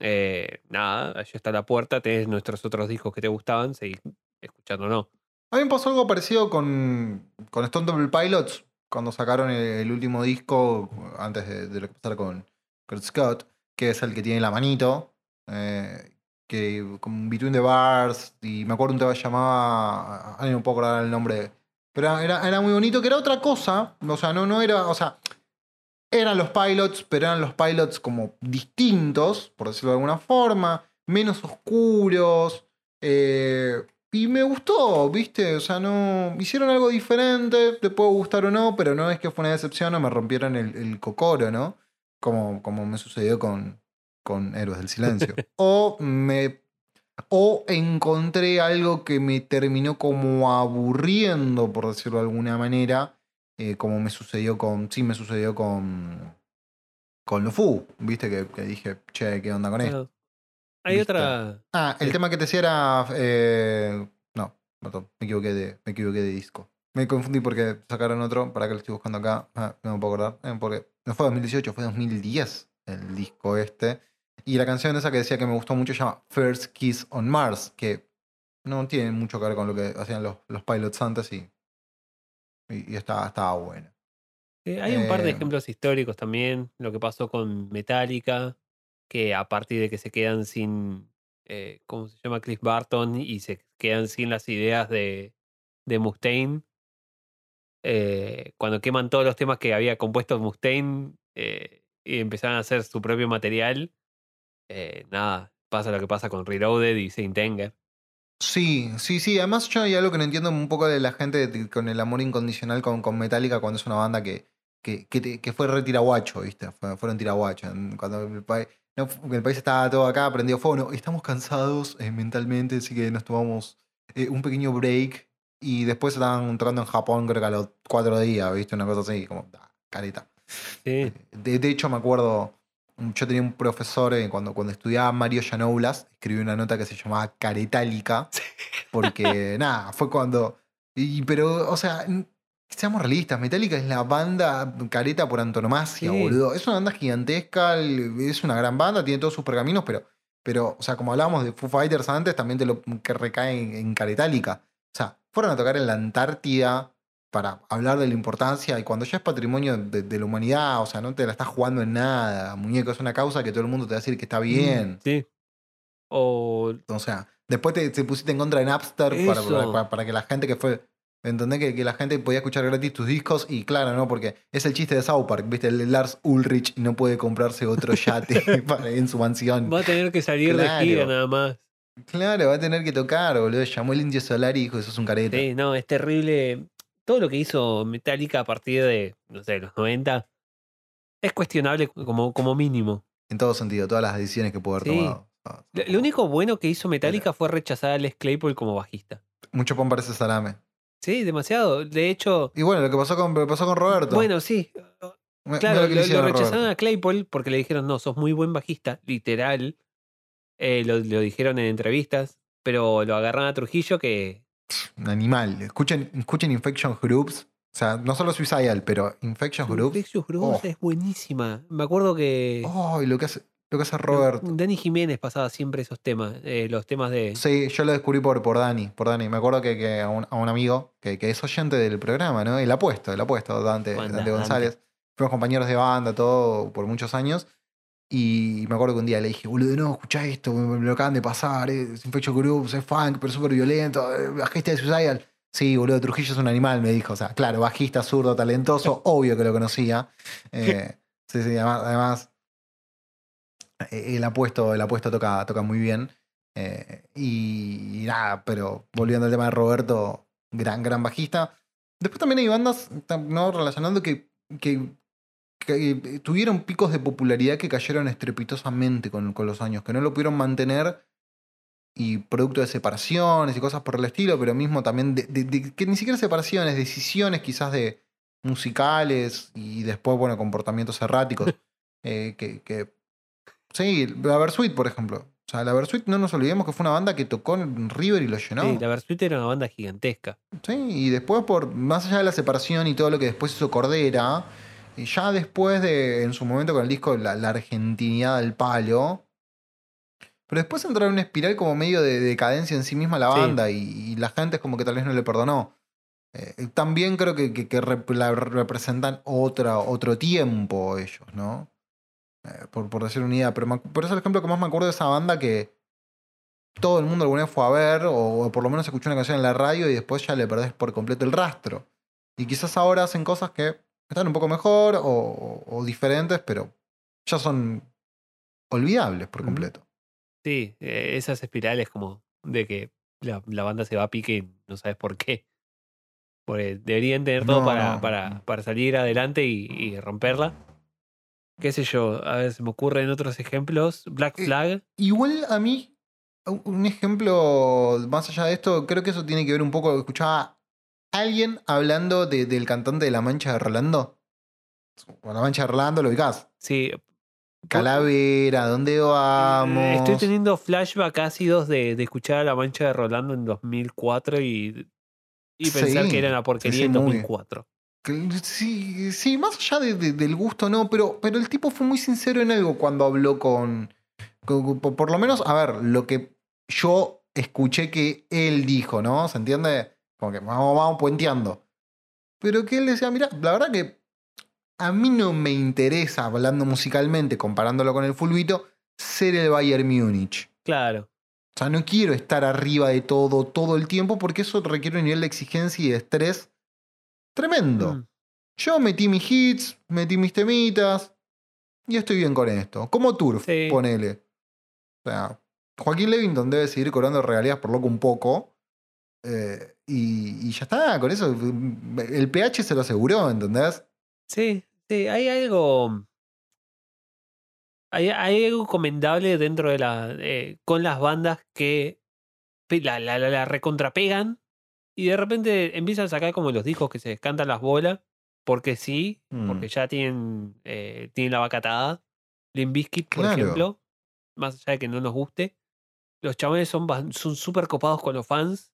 eh, nada, allá está la puerta. Tenés nuestros otros discos que te gustaban. Seguís escuchándonos. A mí me pasó algo parecido con, con Stone Temple Pilots, cuando sacaron el, el último disco, antes de, de lo que pasara con Kurt Scott, que es el que tiene la manito, eh, que con Between the Bars, y me acuerdo un tema que llamaba, ay, no puedo acordar el nombre, pero era, era muy bonito, que era otra cosa, o sea, no, no era, o sea, eran los pilots, pero eran los pilots como distintos, por decirlo de alguna forma, menos oscuros, eh, y me gustó, ¿viste? O sea, no. Hicieron algo diferente, te puede gustar o no, pero no es que fue una decepción o me rompieron el, el cocoro, ¿no? Como, como me sucedió con, con Héroes del Silencio. o me. O encontré algo que me terminó como aburriendo, por decirlo de alguna manera. eh, como me sucedió con. Sí, me sucedió con. Con Lufu, ¿viste? Que, que dije, che, ¿qué onda con esto? Hay otra. Ah, el Sí. tema que te decía era. eh, no, perdón, me equivoqué, de, me equivoqué de disco. Me confundí porque sacaron otro, para que lo estoy buscando acá. Ah, no me puedo acordar. eh, porque no fue 2018, fue 2010 el disco este. Y la canción esa que decía que me gustó mucho se llama First Kiss on Mars, que no tiene mucho que ver con lo que hacían los, los pilots antes y, y, y estaba, estaba bueno. Eh, hay un par de Eh, ejemplos históricos también. Lo que pasó con Metallica, que a partir de que se quedan sin. eh, ¿Cómo se llama? Cliff Barton y se quedan sin las ideas de, de Mustaine. cuando queman todos los temas que había compuesto Mustaine y empezaron a hacer su propio material, eh, nada, pasa lo que pasa con Reloaded y Saint Anger. Sí, sí, sí. Además, yo hay algo que no entiendo un poco de la gente con el amor incondicional con, con Metallica cuando es una banda que, que, que, que fue re tiraguacho, ¿viste? Fue- fueron tiraguacho. Cuando el, país no, el país estaba todo acá, prendido fuego. No, estamos cansados eh, mentalmente, así que nos tomamos eh, un pequeño break. Y después estaban tocando en Japón, creo que a los cuatro días, ¿viste? Una cosa así, como, ah, careta. Sí, De, de hecho, me acuerdo, yo tenía un profesor eh, cuando, cuando estudiaba Mario Yanoulas, escribió una nota que se llamaba Caretálica, porque nada, fue cuando... Y, pero, o sea, seamos realistas, Metallica es la banda careta por antonomasia, Sí. boludo. Es una banda gigantesca, es una gran banda, tiene todos sus pergaminos, pero, pero o sea, como hablábamos de Foo Fighters antes, también te lo que recae en, en Caretálica. O sea, fueron a tocar en la Antártida para hablar de la importancia y cuando ya es patrimonio de, de la humanidad, o sea, no te la estás jugando en nada, muñeco, es una causa que todo el mundo te va a decir que está bien. sí. O O sea, después te, te pusiste en contra de Napster para, para, que la gente que fue. ¿Entendés? Que, que la gente podía escuchar gratis tus discos y claro, ¿no? Porque es el chiste de South Park, ¿viste? El Lars Ulrich no puede comprarse otro yate para- en su mansión. va a tener que salir Claro. de gira nada más. Claro, va a tener que tocar, boludo. Llamó el Indio Solar y dijo, eso es un careta. Sí, no, es terrible. Todo lo que hizo Metallica a partir de, no sé, los 90 es cuestionable como, como mínimo. En todo sentido, todas las decisiones que pudo haber Sí. tomado. Lo, lo único bueno que hizo Metallica fue rechazar a Les Claypool como bajista. Mucho pan parece salame. Sí, demasiado. De hecho, Y bueno, lo que pasó con, lo pasó con Roberto. bueno, sí. Mira Claro, lo lo, a rechazaron a Claypool porque le dijeron, no, sos muy buen bajista, literal. Eh, lo, lo dijeron en entrevistas, pero lo agarran a Trujillo que... Un animal. Escuchen, escuchen Infection Groups. O sea, no solo Suicidal, pero Infection Groups. Infectious Grooves Oh. es buenísima. Me acuerdo que... Oh, y lo que hace, lo que hace Roberto. Dani Jiménez pasaba siempre esos temas, eh, los temas de... Sí, yo lo descubrí por, por Dani, por Dani. Me acuerdo que, que a, un, a un amigo que, que es oyente del programa, ¿no? El apuesto, el apuesto, Dante González. Fuimos compañeros de banda, todo, por muchos años. Y me acuerdo que un día le dije, boludo, no, escuchá esto, me, lo acaban de pasar, eh, es Infection Groups, es funk, pero súper violento, eh, bajista de Suicidal. Sí, boludo, Trujillo es un animal, me dijo. O sea, claro, bajista, zurdo, talentoso, obvio que lo conocía. Eh, sí, sí, además, además el apuesto, el apuesto toca, toca muy bien. Eh, y, y nada, pero volviendo al tema de Roberto, gran, gran bajista. Después también hay bandas, no relacionando, que, que, que tuvieron picos de popularidad que cayeron estrepitosamente con, con los años, que no lo pudieron mantener y producto de separaciones y cosas por el estilo, pero mismo también de, de- de- que ni siquiera separaciones, decisiones quizás de musicales y después, bueno, comportamientos erráticos. eh, que, que- sí, la Versuit, por ejemplo. O sea, la Versuit, no nos olvidemos que fue una banda que tocó en River y lo llenó. Sí, la Versuit era una banda gigantesca. Sí, y después, por más allá de la separación y todo lo que después hizo Cordera, y ya después de, en su momento con el disco La, la Argentinidad al Palo, pero después entró en una espiral como medio de decadencia en sí misma la Sí. banda y, y la gente es como que tal vez no le perdonó. Eh, también creo que, que- que rep- la representan otra, otro tiempo ellos, ¿no? Eh, por, por decir una idea, pero, me acu- pero es el ejemplo que más me acuerdo de esa banda que todo el mundo alguna vez fue a ver, o, o por lo menos escuchó una canción en la radio y después ya le perdés por completo el rastro. Y quizás ahora hacen cosas que están un poco mejor o, diferentes, pero ya son olvidables por completo. Sí, eh, esas espirales como de que la, la banda se va a pique y no sabes por qué. Porque deberían tener todo No, para, no, para, para salir adelante y, y romperla. Qué sé yo, a ver, se me ocurren otros ejemplos. Black Eh, Flag. Igual a mí, un- ejemplo más allá de esto, creo que eso tiene que ver un poco. Escuchaba alguien hablando de- del cantante de La Mancha de Rolando. O La Mancha de Rolando, lo ubicás. Sí. Calavera, ¿dónde vamos? Estoy teniendo flashback ácidos de, de escuchar a La Mancha de Rolando en 2004 y, y pensar Sí, que era una porquería en muy. 2004. Que- Sí, sí, más allá de- de- del gusto, no, pero, pero el tipo fue muy sincero en algo cuando habló con, con- por lo menos, a ver, lo que yo escuché que él dijo, ¿no? ¿Se entiende? Como que vamos, vamos puenteando. Pero que él decía, mira, la verdad que a mí no me interesa, hablando musicalmente, comparándolo con el fulbito, ser el Bayern Múnich. Claro. O sea, no quiero estar arriba de todo todo el tiempo porque eso requiere un nivel de exigencia y de estrés Tremendo. Mm. Yo metí mis hits, metí mis temitas y estoy bien con esto. Como Turf, Sí. ponele. O sea, Joaquín Levington debe seguir cobrando regalías por loco un poco. Eh, y, y ya está, con eso. El PH se lo aseguró, ¿entendés? Sí, sí, hay algo. Hay, hay algo comendable dentro de la. eh, con las bandas que la, la, la, la recontrapegan y de repente empiezan a sacar como los discos que se descantan las bolas. Porque sí, porque Mm. ya tienen, eh, tienen la vaca atada. Limp Bizkit, por Claro. ejemplo, más allá de que no nos guste, los chabones son bas- son súper copados con los fans.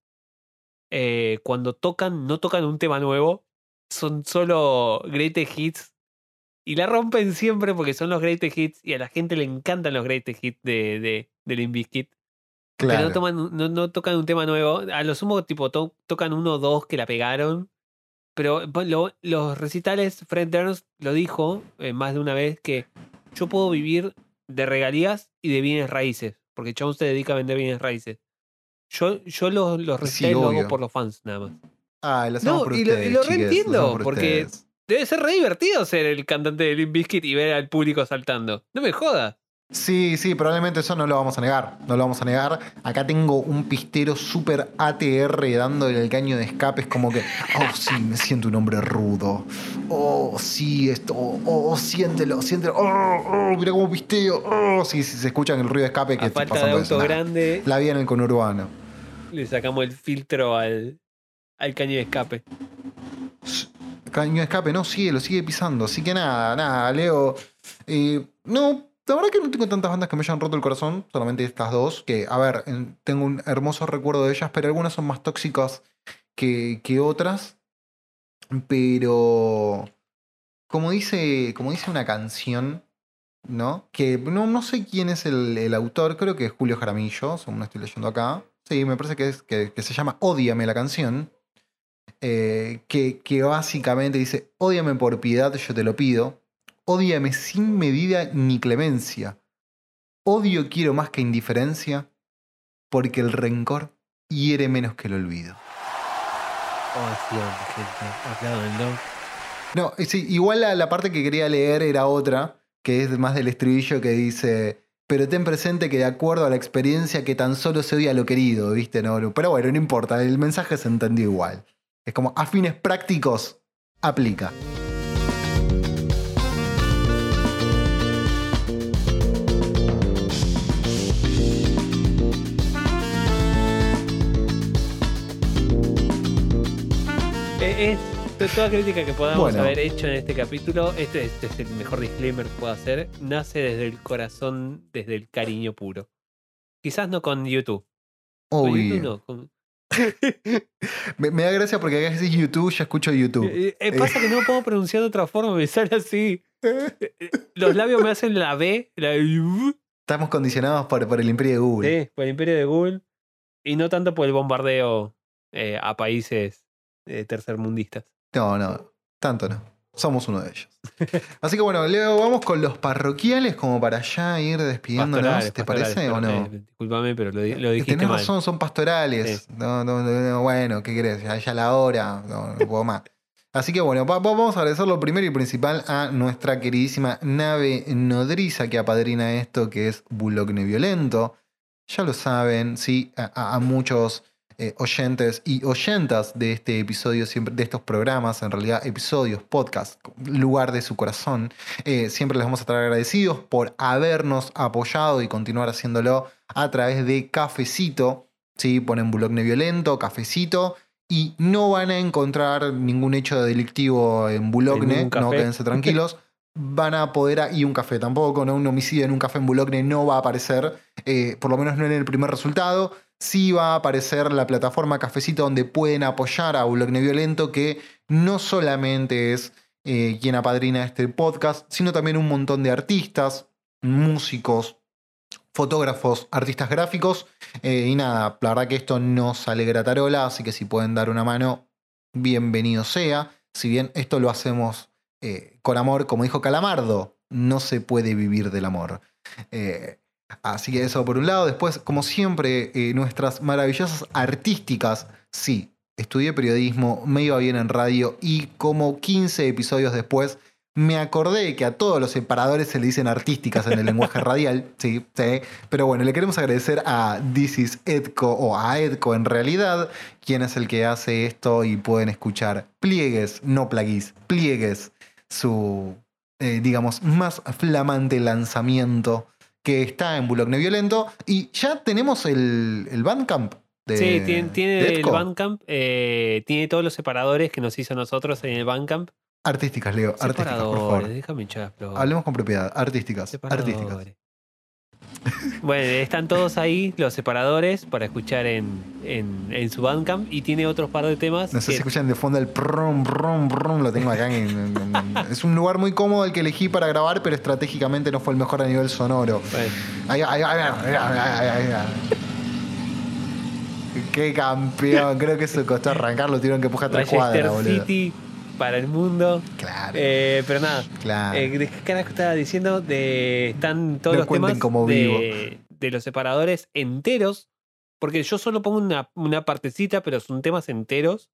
Eh, cuando tocan, no tocan un tema nuevo, son solo greatest hits. Y la rompen siempre porque son los greatest hits y a la gente le encantan los greatest hits de, de, de Limp Bizkit. Pero Claro. no, toman, no, no tocan un tema nuevo. A lo sumo, tipo, to- tocan uno o dos que la pegaron. Pero lo- los recitales, Fred Durst lo dijo eh, más de una vez que yo puedo vivir de regalías y de bienes raíces. Porque Chabón se dedica a vender bienes raíces. Yo, yo los, los Sí, recitales lo hago por los fans, nada más. Ah, lo hacemos No, por y lo- y ustedes, lo reentiendo, por porque- ustedes. Debe ser re divertido ser el cantante de Limp Bizkit y ver al público saltando. No me jodas. Sí, sí, probablemente eso no lo vamos a negar. No lo vamos a negar. Acá tengo un pistero súper ATR dándole el caño de escape. Es como que, oh, sí, me siento un hombre rudo. Oh, sí, esto. Oh, oh, siéntelo, siéntelo. Oh, oh, mira cómo pisteo. Oh, sí, sí, se escuchan el ruido de escape que A estoy falta de pasando auto eso. Nah, grande, La vida en el conurbano. le sacamos el filtro al, al caño de escape. Caño de escape, no, sigue, lo sigue pisando. Así que nada, nada, Leo. eh, no, la verdad que no tengo tantas bandas que me hayan roto el corazón, solamente estas dos. Que, a ver, en- tengo un hermoso recuerdo de ellas, pero algunas son más tóxicas que, que otras. Pero. Como dice, como dice una canción, ¿no? Que no, no sé quién es el, autor, creo que es Julio Jaramillo, según estoy leyendo acá. Sí, me parece que, es, que se llama Ódiame la canción. eh, que, que básicamente dice, ódiame por piedad, yo te lo pido. Ódiame sin medida ni clemencia. Odio quiero más que indiferencia, porque el rencor hiere menos que el olvido. Gente. Apláudanlo. No, sí, igual la, la parte que quería leer era otra, que es más del estribillo que dice, pero ten presente que de acuerdo a la experiencia que tan solo se odia lo querido, ¿viste? No, pero bueno, no importa, el mensaje se entendió igual. Es como a fines prácticos, aplica. Es, to- toda crítica que podamos Bueno. haber hecho en este capítulo, este, este es el mejor disclaimer que puedo hacer, nace desde el corazón, desde el cariño puro. Quizás no con YouTube. Con YouTube no. con- Me, me da gracia porque acá decís YouTube, ya escucho YouTube. Eh, eh, pasa que no puedo pronunciar de otra forma, me sale así. Eh, eh, Los labios me hacen la B, la Estamos condicionados por, por el imperio de Google. Sí, por el imperio de Google. Y no tanto por el bombardeo eh, a países eh, tercermundistas. No, no, tanto no. Somos uno de ellos. Así que bueno, Leo, vamos con los parroquiales como para ya ir despidiéndonos, Pastorales, ¿te pastorales, parece o no? eh, discúlpame, pero lo, lo dijiste Tenés mal. razón, son pastorales. No, no, no, no, bueno, ¿qué querés? Ya, ya la hora, no, no puedo más. Así que bueno, va- va- vamos a agradecer lo primero y principal a nuestra queridísima nave nodriza que apadrina esto, que es Bulogne Violento. Ya lo saben, sí, a, a- a muchos eh, oyentes y oyentas de este episodio, siempre, de estos programas, en realidad episodios, podcast, lugar de su corazón, eh, siempre les vamos a estar agradecidos por habernos apoyado y continuar haciéndolo a través de Cafecito. ¿sí? Ponen Bulogne Violento, Cafecito. Y no van a encontrar ningún hecho delictivo en Bulogne, no quédense tranquilos. Van a poder, a- y un café tampoco, ¿no? un homicidio en un café en Bulogne no va a aparecer, eh, por lo menos no en el primer resultado. Sí va a aparecer la plataforma Cafecito donde pueden apoyar a Bulogne Violento, que no solamente es eh, quien apadrina este podcast, sino también un montón de artistas, músicos, fotógrafos, artistas gráficos. eh, y nada, la verdad que esto no sale gratarola, así que si pueden dar una mano, bienvenido sea. Si bien esto lo hacemos eh, con amor, como dijo Calamardo, no se puede vivir del amor. Así que eso por un lado. Después, como siempre, eh, nuestras maravillosas artísticas, sí, estudié periodismo, me iba bien en radio y como 15 episodios después me acordé que a todos los separadores se le dicen artísticas en el lenguaje radial, sí, sí, pero bueno, le queremos agradecer a This is Edco o a Edco en realidad, quien es el que hace esto y pueden escuchar pliegues, no plaguis, pliegues, su, eh, digamos, más flamante lanzamiento que está en Bulogne Violento y ya tenemos el, el Bandcamp. De, sí, tiene, tiene de el. Bandcamp, eh, tiene todos los separadores que nos hizo a nosotros en el Bandcamp. Artísticas, Leo, artísticas, por favor. déjame hinchar. Hablemos con propiedad, artísticas, artísticas. Bueno, están todos ahí, los separadores, para escuchar en, en, en su Bandcamp. Y tiene otros par de temas. No sé si escuchan de fondo el prum, prum, prum, lo tengo acá. en- es un lugar muy cómodo el que elegí para grabar, pero estratégicamente no fue el mejor a nivel sonoro. bueno. Qué campeón, creo que eso costó arrancar, lo tuvieron que empujar tres cuadras, boludo. City para el mundo. Claro, Eh, pero nada, claro. eh, ¿de qué carajo estaba diciendo? De, están todos No los temas como de, de los separadores enteros. Porque yo solo pongo una, una partecita, pero son temas enteros.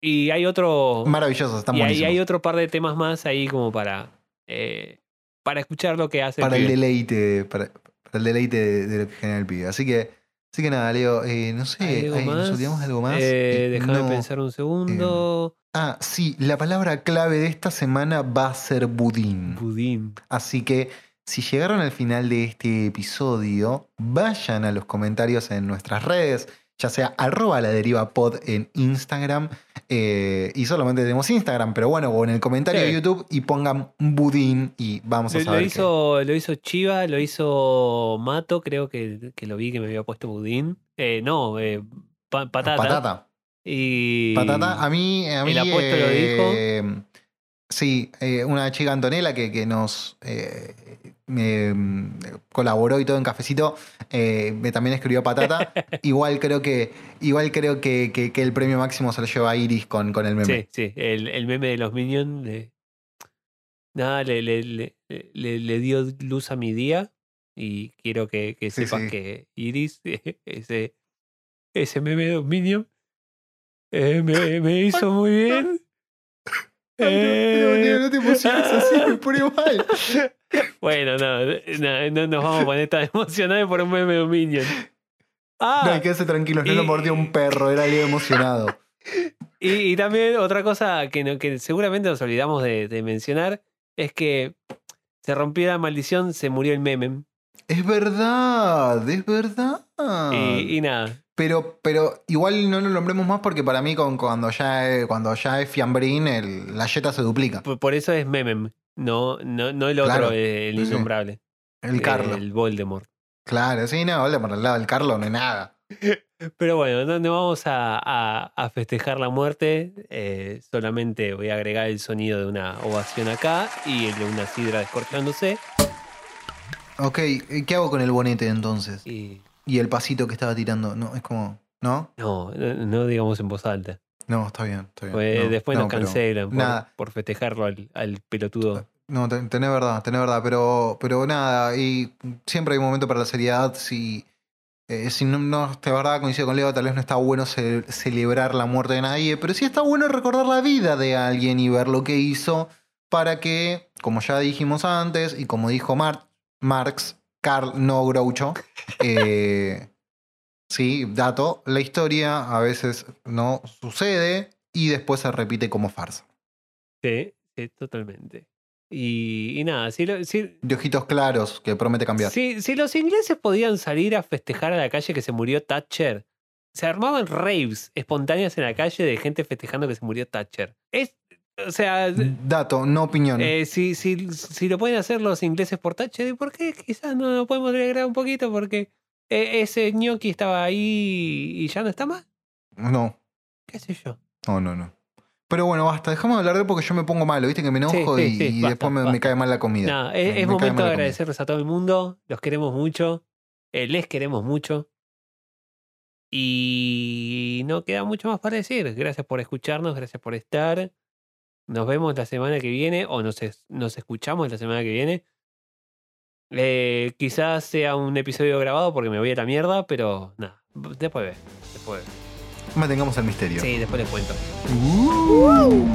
Y hay otro. Maravilloso, está y hay, hay otro par de temas más ahí como para. eh, para escuchar lo que hace. para el pibe. deleite, para, para el deleite de, de lo que genera el pibe. Así que, así que nada, Leo, eh, no sé, ¿Hay algo ¿nos más? algo más? Eh, Eh, déjame no. pensar un segundo. Ah, sí, la palabra clave de esta semana va a ser budín. Budín. Así que si llegaron al final de este episodio, vayan a los comentarios en nuestras redes, ya sea arroba la deriva pod en Instagram, eh, y solamente tenemos Instagram, pero bueno, o en el comentario Sí. de YouTube y pongan budín y vamos a Lo, saber. lo qué- hizo, lo hizo Chiva, lo hizo Mato, creo que, que lo vi que me había puesto budín. Eh, no, eh, pa- patata. Patata. Y. Patata, a mí, a mí El apuesto lo eh, Sí, eh, una chica Antonella que, que nos eh, mm, colaboró y todo en cafecito, eh, me también escribió patata. igual creo que, igual creo que, que- que el premio máximo se lo lleva Iris con, con el meme. Sí, sí, el, el meme de los Minions. le- nada, le, le, le, le- dio luz a mi día. Y quiero que, que sepas sí. que Iris, ese, ese meme de los Minions, eh, me, me hizo muy bien. No, te emociones así, me pone mal. Bueno, no, no, no nos vamos a poner tan emocionados por un meme de un Minion. No, Ah, quédense tranquilos, no lo mordió un perro, era Leo emocionado. y, y también otra cosa que, no- que seguramente nos olvidamos de, de mencionar es que se rompió la maldición, se murió el meme. Es verdad, es verdad. Y, y nada, Pero, pero igual no lo nombremos más porque para mí con, cuando, ya es, cuando ya es fiambrín, el- la yeta se duplica. por, por eso es memem, no, no, no el otro, Claro, eh, el sí. innombrable. El Carlo. El Voldemort. Claro, sí, no, Voldemort al lado del Carlo no es nada. Pero bueno, no, vamos a, a- a festejar la muerte. eh, solamente voy a agregar el sonido de una ovación acá y el de una sidra descorchándose. Ok, ¿y ¿qué hago con el bonete entonces? Y Y el pasito que estaba tirando, no, es como, ¿no? no, no, no digamos en voz alta. No, está bien, está bien. Pues No, después no, nos cancelan por, nada. por festejarlo al, al pelotudo. No, ten- tenés verdad, tenés verdad, pero, pero nada, y siempre hay un momento para la seriedad. Si, eh, si no, no, de verdad coincido con Leo, tal vez no está bueno ce- celebrar la muerte de nadie, pero sí está bueno recordar la vida de alguien y ver lo que hizo para que, como ya dijimos antes, y como dijo Mar- Marx, Carl no Groucho, eh, sí, dato, la historia a veces no sucede y después se repite como farsa. Sí, sí, totalmente. Y, y nada, si, lo- si, De ojitos claros, que promete cambiar. si, si los ingleses podían salir a festejar a la calle que se murió Thatcher, se armaban raves espontáneas en la calle de gente festejando que se murió Thatcher. Es, o sea, Dato, no opinión. eh, si, si, si lo pueden hacer los ingleses por ¿y por qué quizás no lo podemos alegrar un poquito? Porque eh, ese ñoqui estaba ahí y ya no está más. No, ¿Qué sé yo? no, no, no. Pero bueno, basta, dejamos de hablar de él porque yo me pongo malo, viste que me enojo Sí, y, sí, sí, y basta, después me, me cae mal la comida. Me- es, me es cae momento de agradecerles a todo el mundo. Los queremos mucho. eh, les queremos mucho. Y no queda mucho más para decir. Gracias por escucharnos, gracias por estar. Nos vemos la semana que viene o nos, es- nos escuchamos la semana que viene. Eh, quizás sea un episodio grabado porque me voy a la mierda, pero nada, después ve. Después ve. Mantengamos el misterio. Sí, después les cuento. Uh.